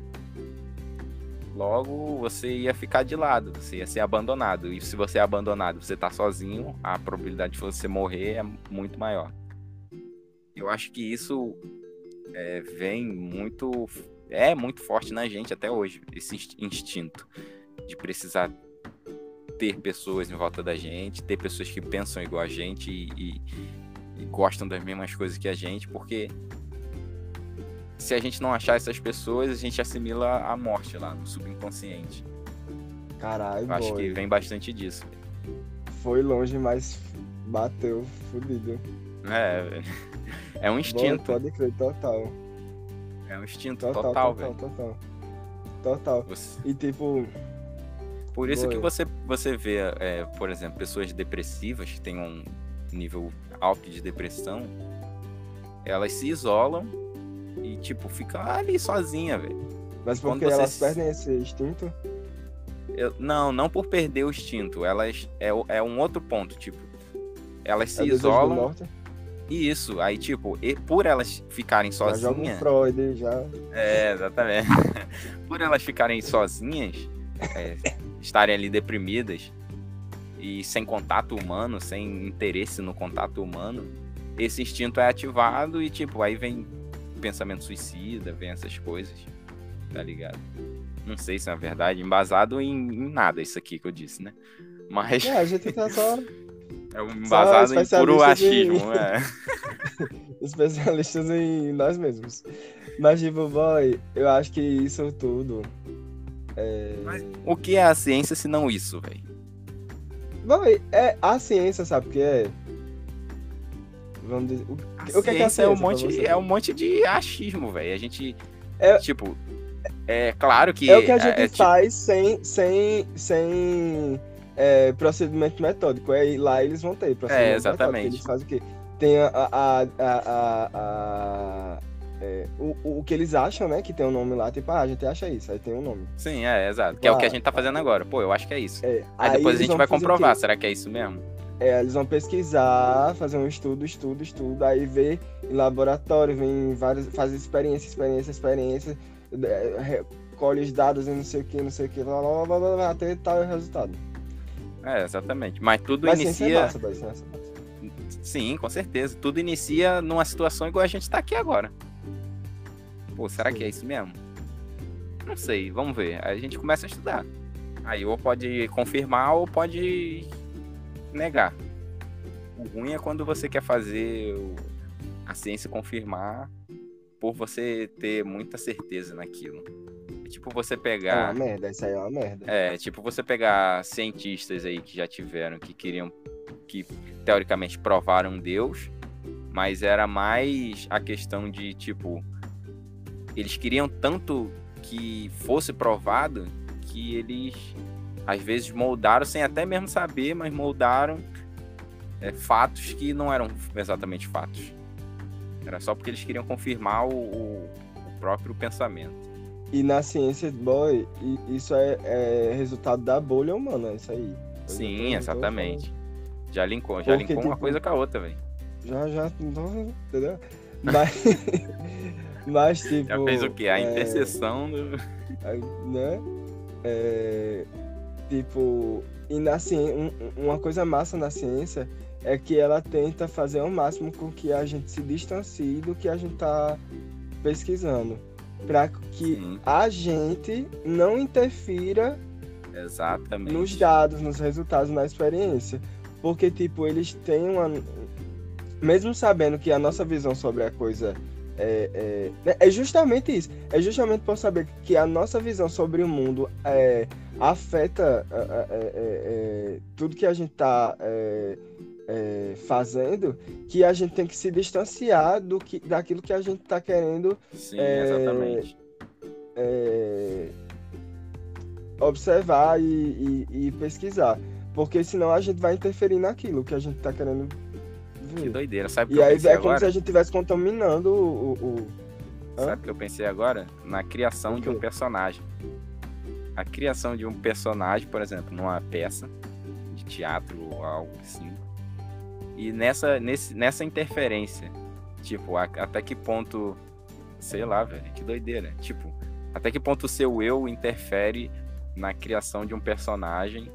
Logo, você ia ficar de lado, você ia ser abandonado. E se você é abandonado, você tá sozinho, a probabilidade de você morrer é muito maior. Eu acho que isso é, vem muito. É muito forte na gente até hoje, esse instinto de precisar ter pessoas em volta da gente, ter pessoas que pensam igual a gente e, e, e gostam das mesmas coisas que a gente, porque se a gente não achar essas pessoas, a gente assimila a morte lá no subconsciente. Caralho, Eu acho que vem bastante disso. Foi longe, mas bateu, fudido. É, é um instinto. Boa, pode crer, total. É um instinto Total, total, total, velho. total. Total. Você- E tipo, Por isso Boa. que você, você vê, é, por exemplo, pessoas depressivas que têm um nível alto de depressão, elas se isolam e, tipo, ficam ali sozinha, velho. mas porque você elas perdem esse instinto? Eu- Não, não por perder o instinto. Elas. É, é um outro ponto, tipo. Elas É se de isolam. E isso. Aí, tipo, e por elas ficarem Já joga um sozinhas. Freud, já. É, exatamente. *laughs* Por elas ficarem sozinhas, é, estarem ali deprimidas e sem contato humano, sem interesse no contato humano, esse instinto é ativado e, tipo, aí vem pensamento suicida, vem essas coisas, tá ligado? Não sei se é verdade, embasado em, em nada isso aqui que eu disse, né? Mas É, a gente tá só *laughs* é um embasado em puro de- achismo, *laughs* é. *laughs* especialistas em nós mesmos. Mas, tipo, boy, eu acho que isso tudo. É... Mas o que é a ciência se não isso, velho? Boy, é a ciência, sabe o que é? Vamos dizer. O, A o que é que é a ciência é um monte, é um monte de achismo, velho. A gente, É- tipo, é claro que é o que a gente é, tipo, faz sem, sem, sem é, procedimento metódico. É, lá eles vão ter procedimento É, exatamente. metódico. Eles fazem o quê? Tem a, a, a, a- a- é, o, o que eles acham, né? Que tem um nome lá, tipo, ah, a gente acha isso, aí tem um nome. sim, é, exato. Que é o que a Ah, gente tá fazendo agora. Pô, eu acho que é isso. É, Aí depois a gente vai comprovar, será que é isso mesmo? É, eles vão pesquisar, fazer um estudo, estudo, estudo, aí ver em laboratório, vem em vários, fazer experiência, experiência, experiência, é, recolhe os dados e não sei o que, não sei o que, blá, blá, blá, blá, blá, até tal resultado. É, exatamente. Mas tudo Mas é inicia. massa, é. Sim, com certeza. Tudo inicia numa situação igual a gente tá aqui agora. Pô, será que é isso mesmo? Não sei, vamos ver. Aí a gente começa a estudar. Aí ou pode confirmar ou pode negar. O ruim é quando você quer fazer a ciência confirmar por você ter muita certeza naquilo. É tipo você É pegar. uma merda, isso aí é uma merda. É, tipo você pegar cientistas aí que já tiveram, que queriam, que teoricamente provaram Deus, mas era mais a questão de, tipo, eles queriam tanto que fosse provado que eles, às vezes, moldaram, sem até mesmo saber, mas moldaram é, fatos que não eram exatamente fatos. Era só porque eles queriam confirmar o, o- o próprio pensamento. E na ciência, boy, isso é, é resultado da bolha humana, isso aí. Eu Sim, exatamente. Já linkou, já Porque, linkou uma tipo, coisa com a outra, velho. Já, já, não, entendeu? Mas, *laughs* mas tipo... *laughs* Já fez o quê? A é, interseção do. Né? É, tipo, e na ciência, uma coisa massa na ciência é que ela tenta fazer ao máximo com que a gente se distancie do que a gente tá pesquisando. Para que Sim, a gente não interfira exatamente. nos dados, nos resultados, na experiência. Porque, tipo, eles têm uma. Mesmo sabendo que a nossa visão sobre a coisa é, é, é justamente isso. É justamente por saber que a nossa visão sobre o mundo é, afeta é, é, é, tudo que a gente está fazendo, que a gente tem que se distanciar do que, daquilo que a gente está querendo Sim, exatamente. é, observar e, e- e pesquisar. Porque senão a gente vai interferir naquilo que a gente está querendo. Que doideira. Sabe o E que eu aí é como agora? se a gente estivesse contaminando o. o-? Sabe o que eu pensei agora? Na criação de um personagem. A criação de um personagem, por exemplo, numa peça de teatro ou algo assim. E nessa, nesse, nessa interferência, tipo, a- até que ponto. Sei lá, velho, que doideira. Tipo, até que ponto o seu eu interfere na criação de um personagem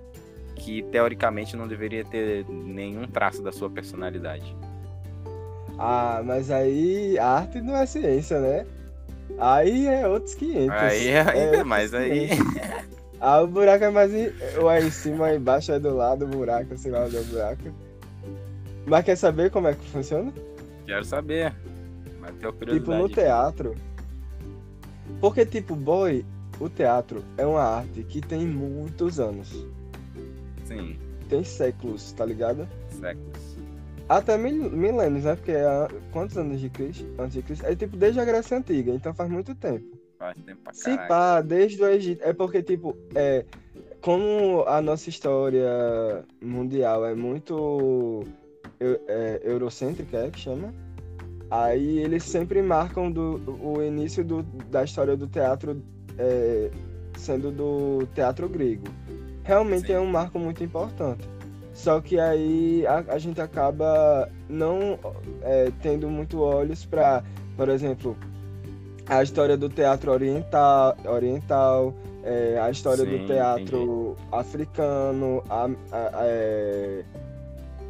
que teoricamente não deveria ter nenhum traço da sua personalidade. Ah, mas aí arte não é ciência, né? Aí é outros 500. Aí é ainda outros mais aí. 500. Ah, o buraco é mais. em- Ou é em cima, é embaixo, é do lado, o buraco, sei lá onde é o buraco. Mas quer saber como é que funciona? Quero saber. Mas tenho curiosidade. Tipo, no teatro. Porque, tipo, boy, o teatro é uma arte que tem muitos anos. Sim, Tem séculos, tá ligado? séculos. Até mil, milênios, né? Porque é quantos anos de Cristo? Antes de Cristo? É tipo desde a Grécia Antiga, então faz muito tempo. Faz tempo pra Se caralho. pá, desde o Egito. É porque, tipo, é. Como a nossa história mundial é muito eu- é, eurocêntrica, é que chama? Aí eles sempre marcam do, o início do, da história do teatro é, sendo do teatro grego. Realmente Sim. é um marco muito importante. Só que aí a, a gente acaba não é, tendo muito olhos para, por exemplo, a história do teatro oriental, oriental é, a história Sim, do teatro africano, a, a- é,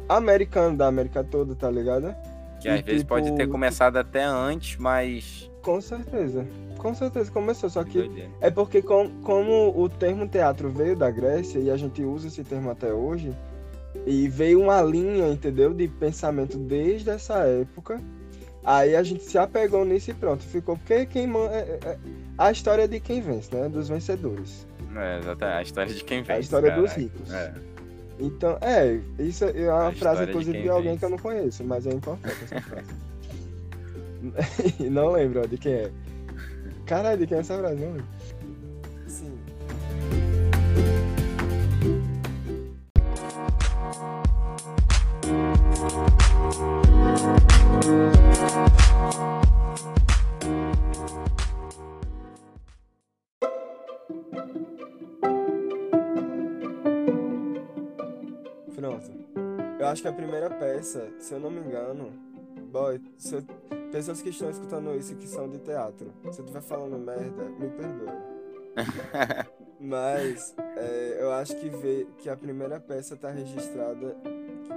americano da América toda, tá ligado? Que às e, vezes pode ter tipo, começado até antes, mas. Com certeza. Com certeza começou, só que Doideira. é porque com- como o termo teatro veio da Grécia e a gente usa esse termo até hoje, e veio uma linha, entendeu, de pensamento desde essa época, aí a gente se apegou nisso e pronto, ficou porque quem man- é- é- é a história de quem vence, né, dos vencedores, É, exatamente. A história de quem vem. a história dos ricos. É. Então, é, isso é uma A frase de inclusive quem de alguém vence. que eu não conheço, mas é importante essa frase. *laughs* não lembro ó, de quem é. Caralho, de quem é essa frase? Não lembro. Sim. Pronto. Eu acho que a primeira peça, se eu não me engano, boy, se eu- pessoas que estão escutando isso que são de teatro, se eu estiver falando merda, me perdoe. *laughs* Mas é, eu acho que vê que a primeira peça tá registrada,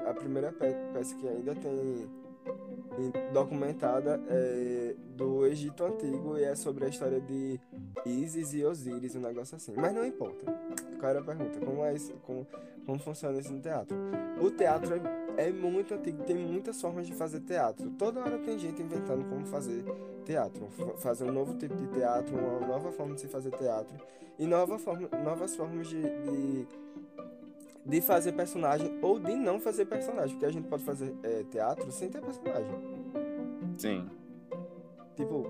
a primeira pe- peça que ainda tem em- documentada é do Egito Antigo e é sobre a história de Isis e Osíris, um negócio assim. Mas não importa. Qual era a pergunta? Como, é isso, como, como funciona isso no teatro? O teatro é, é muito antigo, tem muitas formas de fazer teatro. Toda hora tem gente inventando como fazer teatro, fa- fazer um novo tipo de teatro, uma nova forma de se fazer teatro e nova forma, novas formas de, de, de fazer personagem ou de não fazer personagem, porque a gente pode fazer é, teatro sem ter personagem. Sim. Tipo,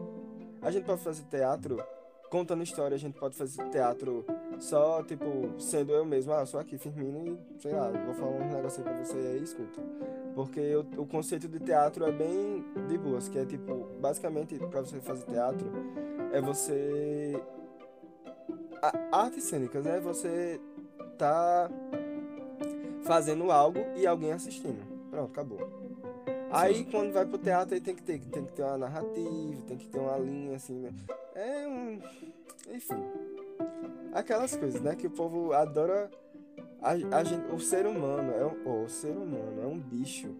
a gente pode fazer teatro contando história, a gente pode fazer teatro só, tipo, sendo eu mesmo. Ah, eu sou aqui, Firmino, e sei lá, vou falar um negocinho pra você aí, escuta. Porque o, o conceito de teatro é bem de boas, que é tipo, basicamente, pra você fazer teatro, é você. A, artes cênicas, né? Você tá fazendo algo e alguém assistindo. Pronto, acabou. Aí quando vai pro teatro aí tem que ter, tem que ter uma narrativa, tem que ter uma linha assim, né? É um. Enfim. Aquelas coisas, né? Que o povo adora. A, a gente, o ser humano é um. oh, o ser humano é um bicho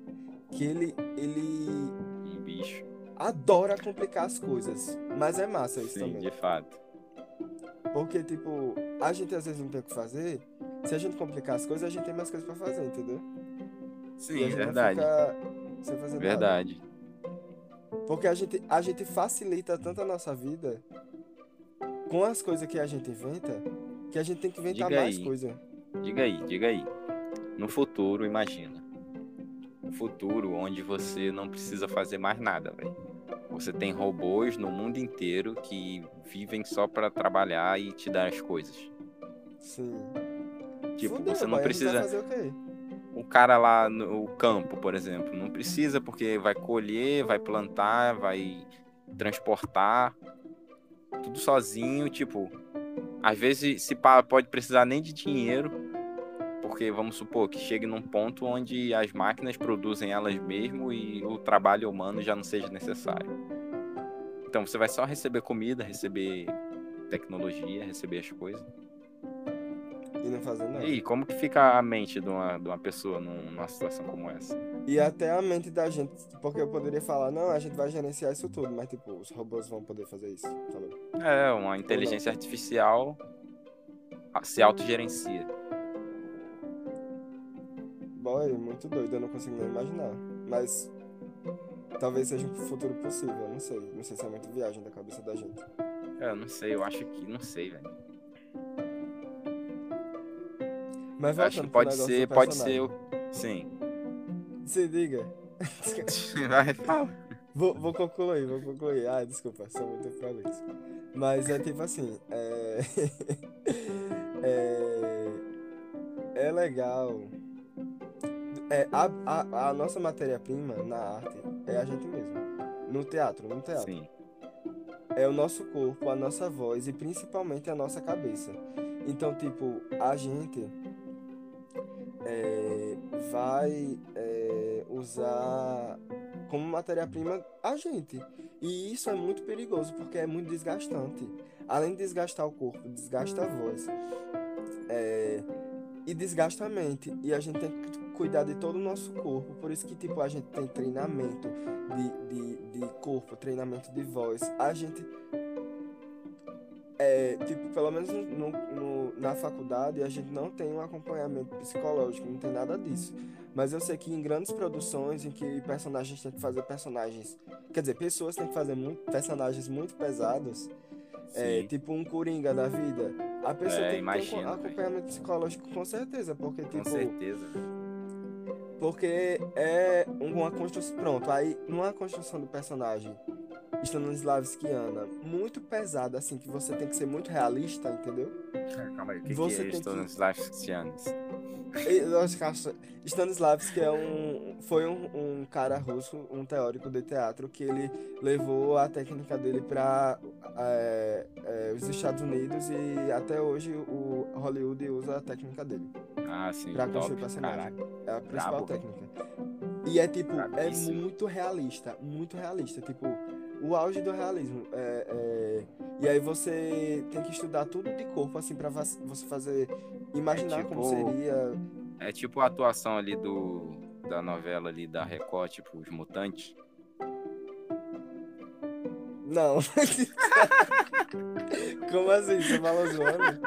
que ele. ele Um bicho. adora complicar as coisas. Mas é massa isso Sim, também. de fato. Porque, tipo, a gente às vezes não tem o que fazer. Se a gente complicar as coisas, a gente tem mais coisas pra fazer, entendeu? Sim, não verdade. fica sem fazer nada. Verdade. Porque a gente, a gente facilita tanto a nossa vida com as coisas que a gente inventa, que a gente tem que inventar Diga mais aí. coisa. Diga aí, diga aí. No futuro, imagina. Um futuro onde você não precisa fazer mais nada, velho. Você tem robôs no mundo inteiro que vivem só pra trabalhar e te dar as coisas. Sim. Tipo, Fudeu, você não vai precisa. O cara lá no campo, por exemplo. Não precisa, porque vai colher, vai plantar, vai transportar, tudo sozinho, tipo. Às vezes se pode precisar nem de dinheiro, porque vamos supor que chegue num ponto onde as máquinas produzem elas mesmo e o trabalho humano já não seja necessário. Então você vai só receber comida, receber tecnologia, receber as coisas. E não fazer nada. E como que fica a mente de uma, de uma pessoa numa situação como essa? E até a mente da gente, porque eu poderia falar, não, a gente vai gerenciar isso tudo, mas tipo, os robôs vão poder fazer isso, sabe? É, uma inteligência artificial se autogerencia. Boy, muito doido, eu não consigo nem imaginar. Mas talvez seja um futuro possível, eu não sei. Não sei se é muito viagem da cabeça da gente. É, eu não sei, eu acho que. Não sei, velho. Mas acho que pode ser, pode ser. Sim. Se diga. Vai, fala. Vou, vou concluir, vou concluir. Ah, desculpa, sou muito prolixo. Mas é tipo assim, é... *laughs* é... é legal. É, a, a, a nossa matéria-prima na arte é a gente mesmo. No teatro, no teatro. Sim. É o nosso corpo, a nossa voz e principalmente a nossa cabeça. Então, tipo, a gente é, vai é, usar como matéria-prima a gente. E isso é muito perigoso porque é muito desgastante. Além de desgastar o corpo, desgasta a voz. É, e desgasta a mente. E a gente tem que cuidar de todo o nosso corpo. Por isso que tipo, a gente tem treinamento de, de, de corpo, treinamento de voz. A gente é, tipo, pelo menos no, no, na faculdade, a gente não tem um acompanhamento psicológico, não tem nada disso. Mas eu sei que em grandes produções em que personagens têm que fazer personagens. Quer dizer, pessoas têm que fazer muito, personagens muito pesados. É, tipo um Coringa da vida. A pessoa é, tem que ter um acompanhamento psicológico com certeza, porque tipo. Com certeza. Porque é uma construção. Pronto, aí numa construção do personagem Stanislavskiana muito pesada, assim, que você tem que ser muito realista, entendeu? É, calma aí, o que, você que é Stanislavskianos? Stanislavski é um, foi um, um, cara russo, um teórico de teatro, que ele levou a técnica dele para é, é, os Estados Unidos e até hoje o Hollywood usa a técnica dele. Ah, sim. Pra construir personagem. É a principal Bravo. técnica. E é tipo, é muito realista, muito realista. Tipo, o auge do realismo. É, é, e aí você tem que estudar tudo de corpo, assim, pra você fazer. Imaginar é tipo, como seria. É tipo a atuação ali do, da novela ali da Record, tipo, Os Mutantes. Não. *laughs* Como assim? Você falou zoando?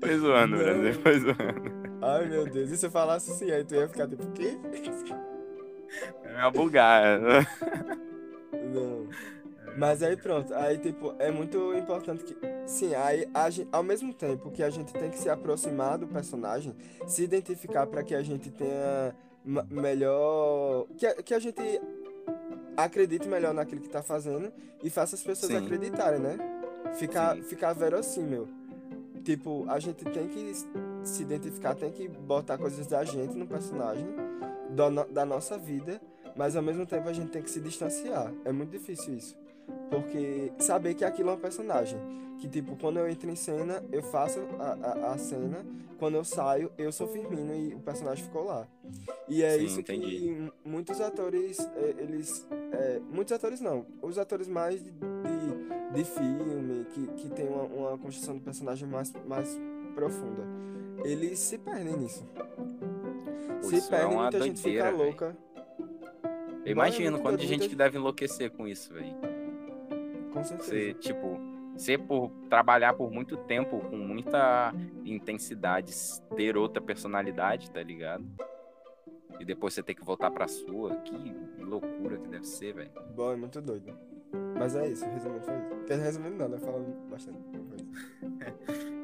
Foi zoando, Brasil, foi zoando. Ai, meu Deus. E se eu falasse assim, aí tu ia ficar tipo, quê? É uma bugada. Não. Mas aí pronto, aí tipo, é muito importante que. Sim, aí a gente, ao mesmo tempo que a gente tem que se aproximar do personagem, se identificar para que a gente tenha melhor. Que, que a gente acredite melhor naquilo que tá fazendo e faça as pessoas Sim. acreditarem, né? Ficar, ficar verossímil. Tipo, a gente tem que se identificar, tem que botar coisas da gente no personagem, da, da nossa vida mas ao mesmo tempo a gente tem que se distanciar. É muito difícil isso. Porque saber que aquilo é um personagem. Que, tipo, quando eu entro em cena, eu faço a, a, a cena. Quando eu saio, eu sou Firmino e o personagem ficou lá. E é Sim, isso entendi. que muitos atores, é, eles. É, muitos atores não. Os atores mais de, de, de filme, que, que tem uma, uma construção do personagem mais, mais profunda. Eles se perdem nisso. Pô, se é perdem, é muita gente fica louca. Eu imagino quanto de gente que deve enlouquecer com isso, velho. Com certeza. Você, tipo, você por trabalhar por muito tempo com muita intensidade, ter outra personalidade, tá ligado? E depois você ter que voltar pra sua, que loucura que deve ser, velho. Bom, é muito doido. Mas é isso, resumindo foi isso. Quer resumindo não, né? Falando bastante.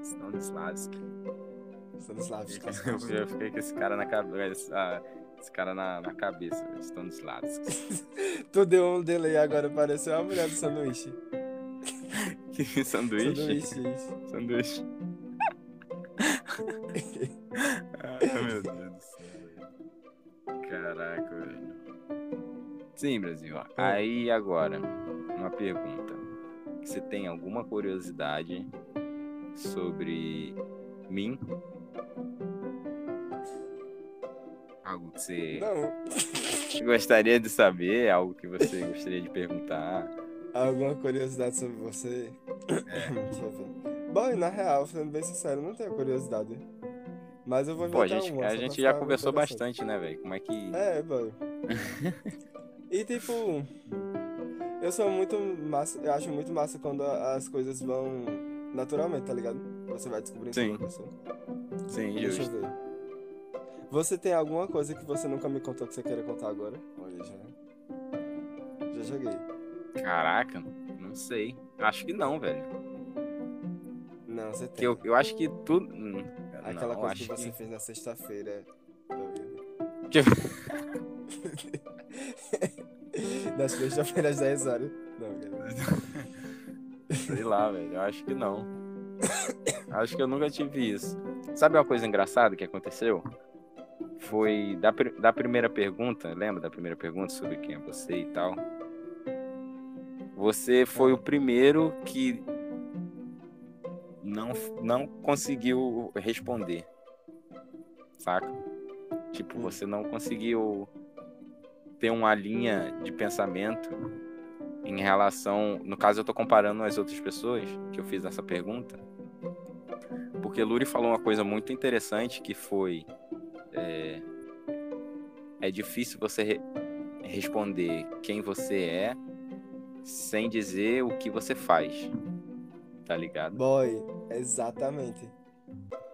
Stanislavski. *laughs* Stanislavski. *laughs* Eu fiquei com esse cara na cabeça. Ah, esse cara na, na cabeça, Stanislavski. *laughs* tu deu um delay agora, pareceu a mulher do sanduíche. que sanduíche? Sanduíche. Sanduíche. *laughs* Ai, meu Deus do céu. Caraca, velho. Sim, Brasil. Aí agora, uma pergunta. Você tem alguma curiosidade sobre mim? Algo que você Não. *laughs* gostaria de saber? Algo que você gostaria de perguntar? Alguma curiosidade sobre você? É. *coughs* Deixa eu ver. Bom, na real, sendo bem sincero, não tenho curiosidade. Mas eu vou Pô, a inventar gente, uma. a gente já conversou bastante, né, velho? Como é que. É, boy. *laughs* e tipo, eu sou muito massa, eu acho muito massa quando as coisas vão naturalmente, tá ligado? Você vai descobrindo Sim. sobre a pessoa. Sim, Deixa eu justo. ver. Você tem alguma coisa que você nunca me contou que você queira contar agora? Olha, já. Já joguei. Caraca, não sei. Acho que não, velho. Não, você Que tem. eu, eu acho que tudo. hum, Aquela não, coisa acho que você fez na sexta-feira. Na sexta-feira às 10 horas. Não. Sei lá, velho. Eu acho que não. Acho que eu nunca tive isso. Sabe uma coisa engraçada que aconteceu? Foi da, da primeira pergunta, lembra da primeira pergunta sobre quem é você e tal? Você foi o primeiro que não, não conseguiu responder. Saca? Tipo, você não conseguiu ter uma linha de pensamento em relação. No caso, eu tô comparando as outras pessoas que eu fiz essa pergunta. Porque Luri falou uma coisa muito interessante que foi. É, é difícil você re- responder quem você é sem dizer o que você faz. Tá ligado? Boy, exatamente.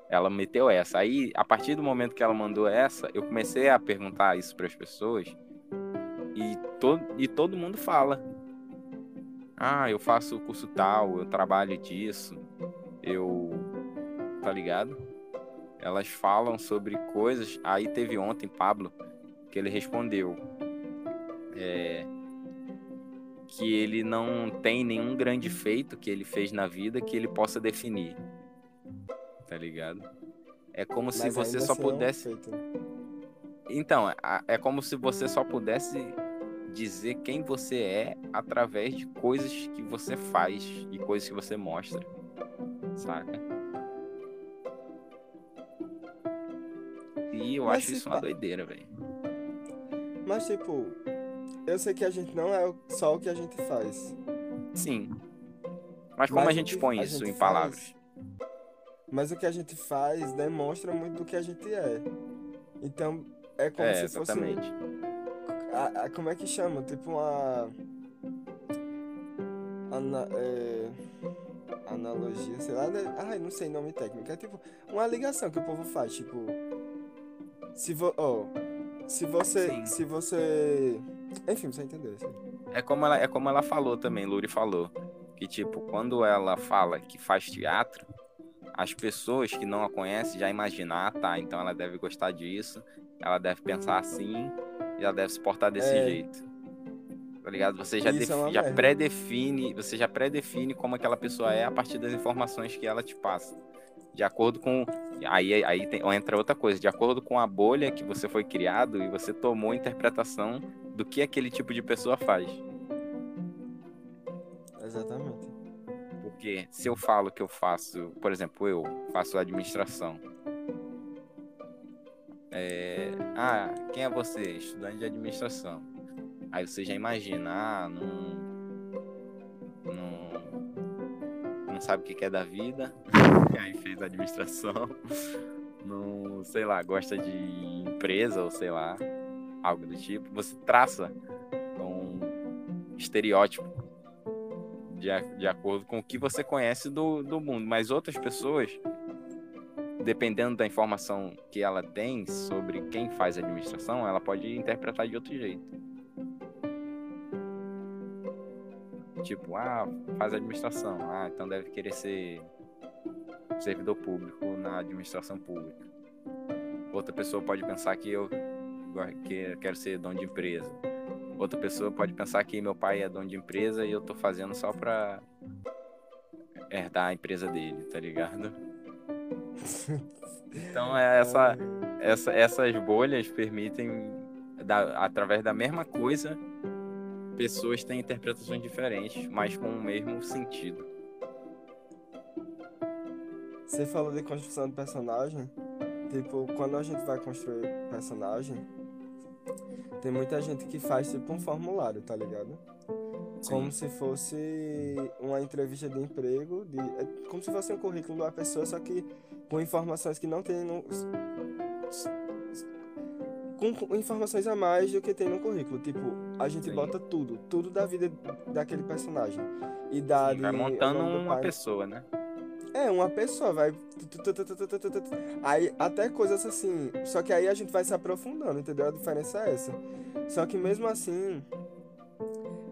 Ela meteu essa. Aí, a partir do momento que ela mandou essa, eu comecei a perguntar isso para as pessoas e, to e todo mundo fala. Ah, eu faço curso tal, eu trabalho disso, eu. Tá ligado? Elas falam sobre coisas. Aí teve ontem Pablo que ele respondeu é, que ele não tem nenhum grande feito que ele fez na vida que ele possa definir tá ligado? É como se Mas você ainda só assim é um pudesse. feito. Então, é como se você só pudesse dizer quem você é através de coisas que você faz e coisas que você mostra. Saca? E eu Mas acho isso uma pá- doideira, velho. Mas, tipo, eu sei que a gente não é só o que a gente faz. Sim. Mas como Mas a gente põe isso gente em faz- palavras? Mas o que a gente faz demonstra muito do que a gente é. Então, é como É, se fosse. exatamente. como é que chama? Tipo uma. Ana, é, analogia, sei lá. né? Ai, não sei nome técnico. É tipo uma ligação que o povo faz. Tipo. Se, vo, ó, se você. Sim. Se você. Enfim, você entendeu isso. aí. É como ela, é como ela falou também, Luri falou. Que, tipo, quando ela fala que faz teatro, as pessoas que não a conhecem já imaginam, ah, tá, então ela deve gostar disso, ela deve pensar assim, e ela deve se portar desse É. jeito. Tá ligado? Você já, é já pré-define, você já pré-define como aquela pessoa é a partir das informações que ela te passa. De acordo com. Aí, aí tem- entra outra coisa, de acordo com a bolha que você foi criado e você tomou a interpretação do que aquele tipo de pessoa faz. Exatamente. Porque se eu falo que eu faço, por exemplo, eu faço administração. É, ah, quem é você? Estudante de administração. Aí você já imagina, ah, não, não, não sabe o que é da vida. *laughs* Aí fez administração. *laughs* Não, sei lá, gosta de empresa ou sei lá, algo do tipo. Você traça um estereótipo de, de acordo com o que você conhece do, do mundo. Mas outras pessoas, dependendo da informação que ela tem sobre quem faz a administração, ela pode interpretar de outro jeito. Tipo, ah, faz administração. Ah, então deve querer ser servidor público na administração pública. Outra pessoa pode pensar que eu que quero ser dono de empresa. Outra pessoa pode pensar que meu pai é dono de empresa e eu tô fazendo só pra herdar a empresa dele, tá ligado? *laughs* Então, é essa, essa, essas bolhas permitem, da, através da mesma coisa, pessoas têm interpretações diferentes, mas com o mesmo sentido. Você falou de construção de personagem. Tipo, quando a gente vai construir personagem, tem muita gente que faz tipo um formulário, tá ligado? Sim. Como se fosse uma entrevista de emprego, de, é como se fosse um currículo da pessoa, só que com informações que não tem no com informações a mais do que tem no currículo. Tipo, a gente Sim. bota tudo, tudo da vida daquele personagem. Idade. Sim, vai montando uma pessoa, né? É, uma pessoa vai. Aí, até coisas assim. Só que aí a gente vai se aprofundando, entendeu? A diferença é essa. Só que mesmo assim,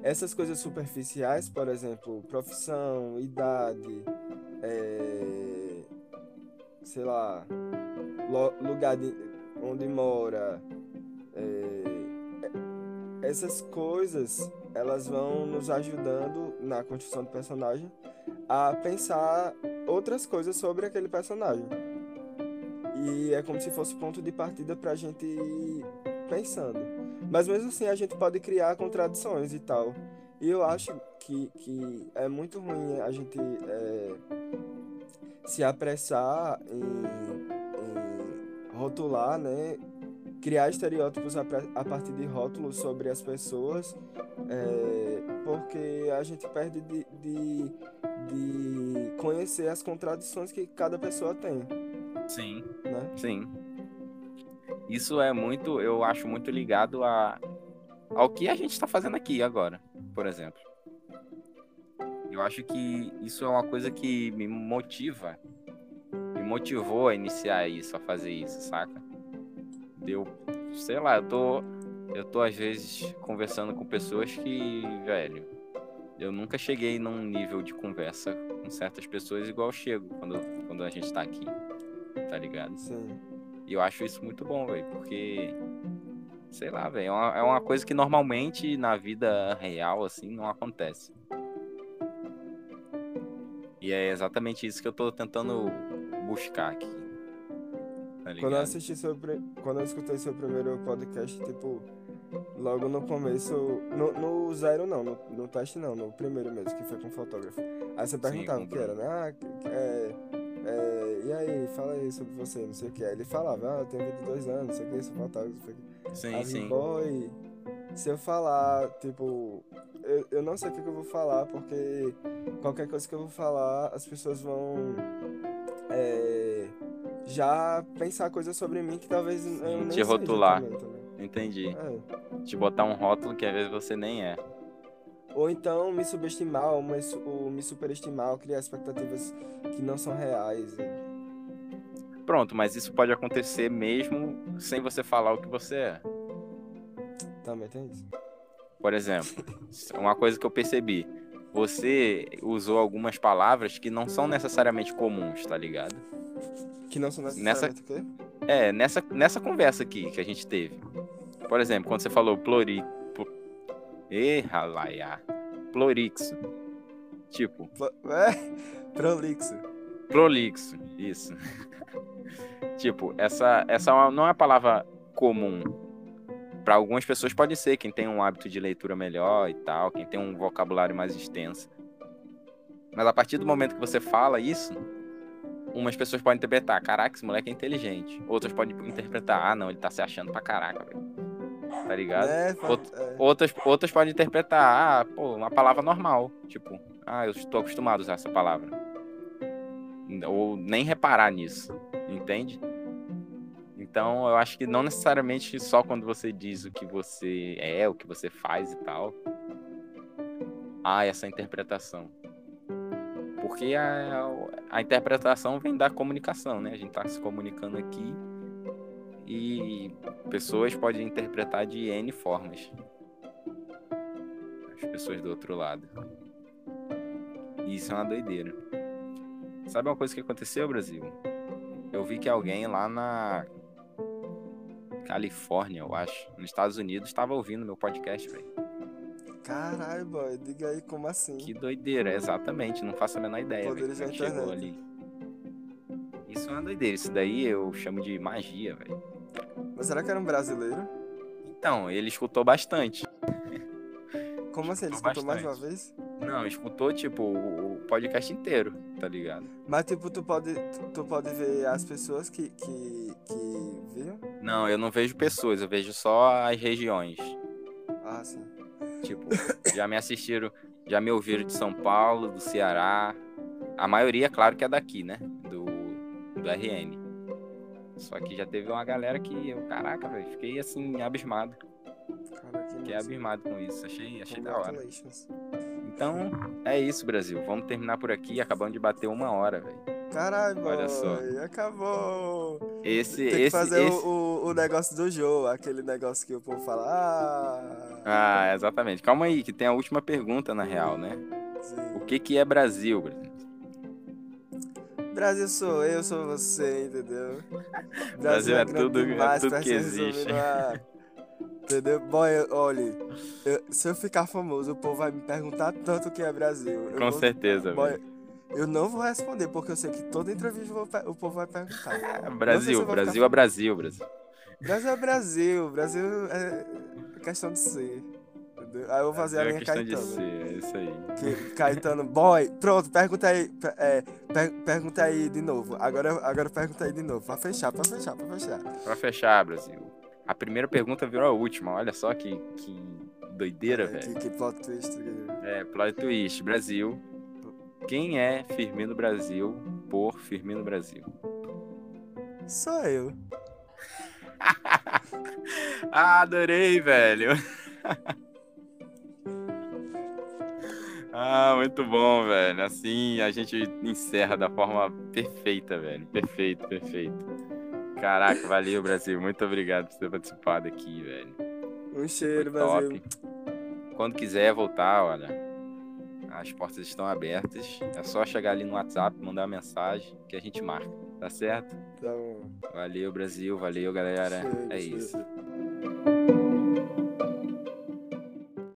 essas coisas superficiais, por exemplo, profissão, idade, é... sei lá, lugar de onde mora, é, essas coisas elas vão nos ajudando na construção do personagem a pensar outras coisas sobre aquele personagem. E é como se fosse ponto de partida pra gente ir pensando. Mas mesmo assim a gente pode criar contradições e tal. E eu acho que, que é muito ruim a gente é, se apressar em rotular, né? Criar estereótipos a, a partir de rótulos sobre as pessoas, é, porque a gente perde de, de, de conhecer as contradições que cada pessoa tem, Sim. né? Sim. Isso é muito, eu acho muito ligado a, ao que a gente está fazendo aqui agora, por exemplo. Eu acho que isso é uma coisa que me motiva, motivou a iniciar isso, a fazer isso, saca? Deu, sei lá, eu tô, eu tô às vezes conversando com pessoas que, velho, eu nunca cheguei num nível de conversa com certas pessoas igual eu chego quando, quando a gente tá aqui, tá ligado? Sim. E eu acho isso muito bom, velho, porque. Sei lá, velho, é uma, é uma coisa que normalmente na vida real, assim, não acontece. E é exatamente isso que eu tô tentando buscar aqui. Tá Quando eu assisti seu, quando eu escutei seu primeiro podcast, tipo, logo no começo, no, no zero não, no, no teste não, no primeiro mesmo, que foi com fotógrafo. Aí você perguntava com o que era, né? Ah, é, é, e aí, fala aí sobre você, não sei o que. Aí ele falava, ah, eu tenho 22 anos, não sei o que, sou fotógrafo, não sei o que. Sim, Aí, sim. boy, se eu falar, tipo, eu, eu não sei o que, que eu vou falar, porque qualquer coisa que eu vou falar, as pessoas vão é, já pensar coisas sobre mim que talvez eu nem te rotular. também, também. Entendi. É. Te botar um rótulo que às vezes você nem é. Ou então me subestimar, ou me, ou me superestimar, ou criar expectativas que não são reais. Pronto, mas isso pode acontecer mesmo sem você falar o que você é. Também tem isso. Por exemplo, *laughs* uma coisa que eu percebi. Você usou algumas palavras que não são necessariamente comuns, tá ligado? Que não são necessariamente o quê? É, nessa, nessa conversa aqui que a gente teve. Por exemplo, quando você falou plori... pl- Ê, ralaia. Plorixo. Tipo, Pro- É, prolixo. prolixo. Isso. *laughs* tipo, essa, essa é não é uma palavra comum. Para algumas pessoas pode ser, quem tem um hábito de leitura melhor e tal, quem tem um vocabulário mais extenso. Mas a partir do momento que você fala isso, umas pessoas podem interpretar, caraca, esse moleque é inteligente. Outras podem interpretar, ah, não, ele tá se achando pra caraca, velho. Tá ligado? É, Outro- é. Outras, outras podem interpretar, ah, pô, uma palavra normal. Tipo, ah, eu estou acostumado a usar essa palavra. Ou nem reparar nisso, entende? Então, eu acho que não necessariamente só quando você diz o que você é, o que você faz e tal, há essa interpretação. Porque a, a interpretação vem da comunicação, né? A gente tá se comunicando aqui e pessoas podem interpretar de N formas. As pessoas do outro lado. E isso é uma doideira. Sabe uma coisa que aconteceu, Brasil? Eu vi que alguém lá na Califórnia, eu acho, nos Estados Unidos, estava ouvindo meu podcast, velho. Caralho, boy, diga aí como assim. Que doideira, exatamente. Não faço a menor ideia. Poderes Como é que da chegou internet. ali. Isso é uma doideira. Isso daí eu chamo de magia, velho. Mas será que era um brasileiro? Então, ele escutou bastante. Como assim? Ele Escutou escutou mais uma vez? Não, escutou, tipo, o podcast inteiro, tá ligado? Mas tipo, tu pode, tu, tu pode ver as pessoas que, que, que viram? Não, eu não vejo pessoas, eu vejo só as regiões. Ah, sim. Tipo, já me assistiram, já me ouviram de São Paulo, do Ceará. A maioria, claro que é daqui, né? Do, do RN. Só que já teve uma galera que eu, caraca, velho, fiquei assim, abismado. Cara, que Fiquei massa. abismado com isso. Achei, achei da hora. Então, é isso, Brasil. Vamos terminar por aqui. Acabamos de bater uma hora, velho. Caralho, Olha só. acabou. Esse, Tem que esse, fazer o- esse. O, o, negócio do jogo, aquele negócio que o povo fala. Ah, Ah, exatamente. Calma aí, que tem a última pergunta, na real, né? sim. O que que é Brasil, Brasil? Brasil sou eu, sou você, entendeu? Brasil é grande tudo- é tudo que existe. A- Entendeu? Boy, olha, eu- se eu ficar famoso, o povo vai me perguntar tanto o que é Brasil. Eu Com vou- certeza, Boy, eu não vou responder, porque eu sei que toda entrevista vou o povo vai perguntar. *laughs* Brasil, se Brasil ficar é Brasil, Brasil. Brasil é Brasil, Brasil é questão de ser. Entendeu? Aí eu vou fazer a é minha questão de Caetano. ser, é isso aí. Que, Caetano, boy, pronto, pergunta aí, é, per- pergunta aí de novo. Agora, agora pergunta aí de novo, pra fechar, pra fechar, pra fechar. Pra fechar, Brasil. A primeira pergunta virou a última. Olha só que, que doideira, velho. que, que plot twist. que- É, plot twist. Brasil. Quem é Firmino Brasil por Firmino Brasil? Sou eu. Ah, *laughs* adorei, velho. *laughs* ah, muito bom, velho. Assim a gente encerra da forma perfeita, velho. Perfeito, perfeito. Caraca, valeu, Brasil. Muito obrigado por ter participado aqui, velho. Um Foi cheiro, Brasil. top. Quando quiser voltar, olha, as portas estão abertas. É só chegar ali no WhatsApp, mandar uma mensagem que a gente marca, tá certo? Tá bom. Valeu, Brasil. Valeu, galera. Chega, É chega. isso.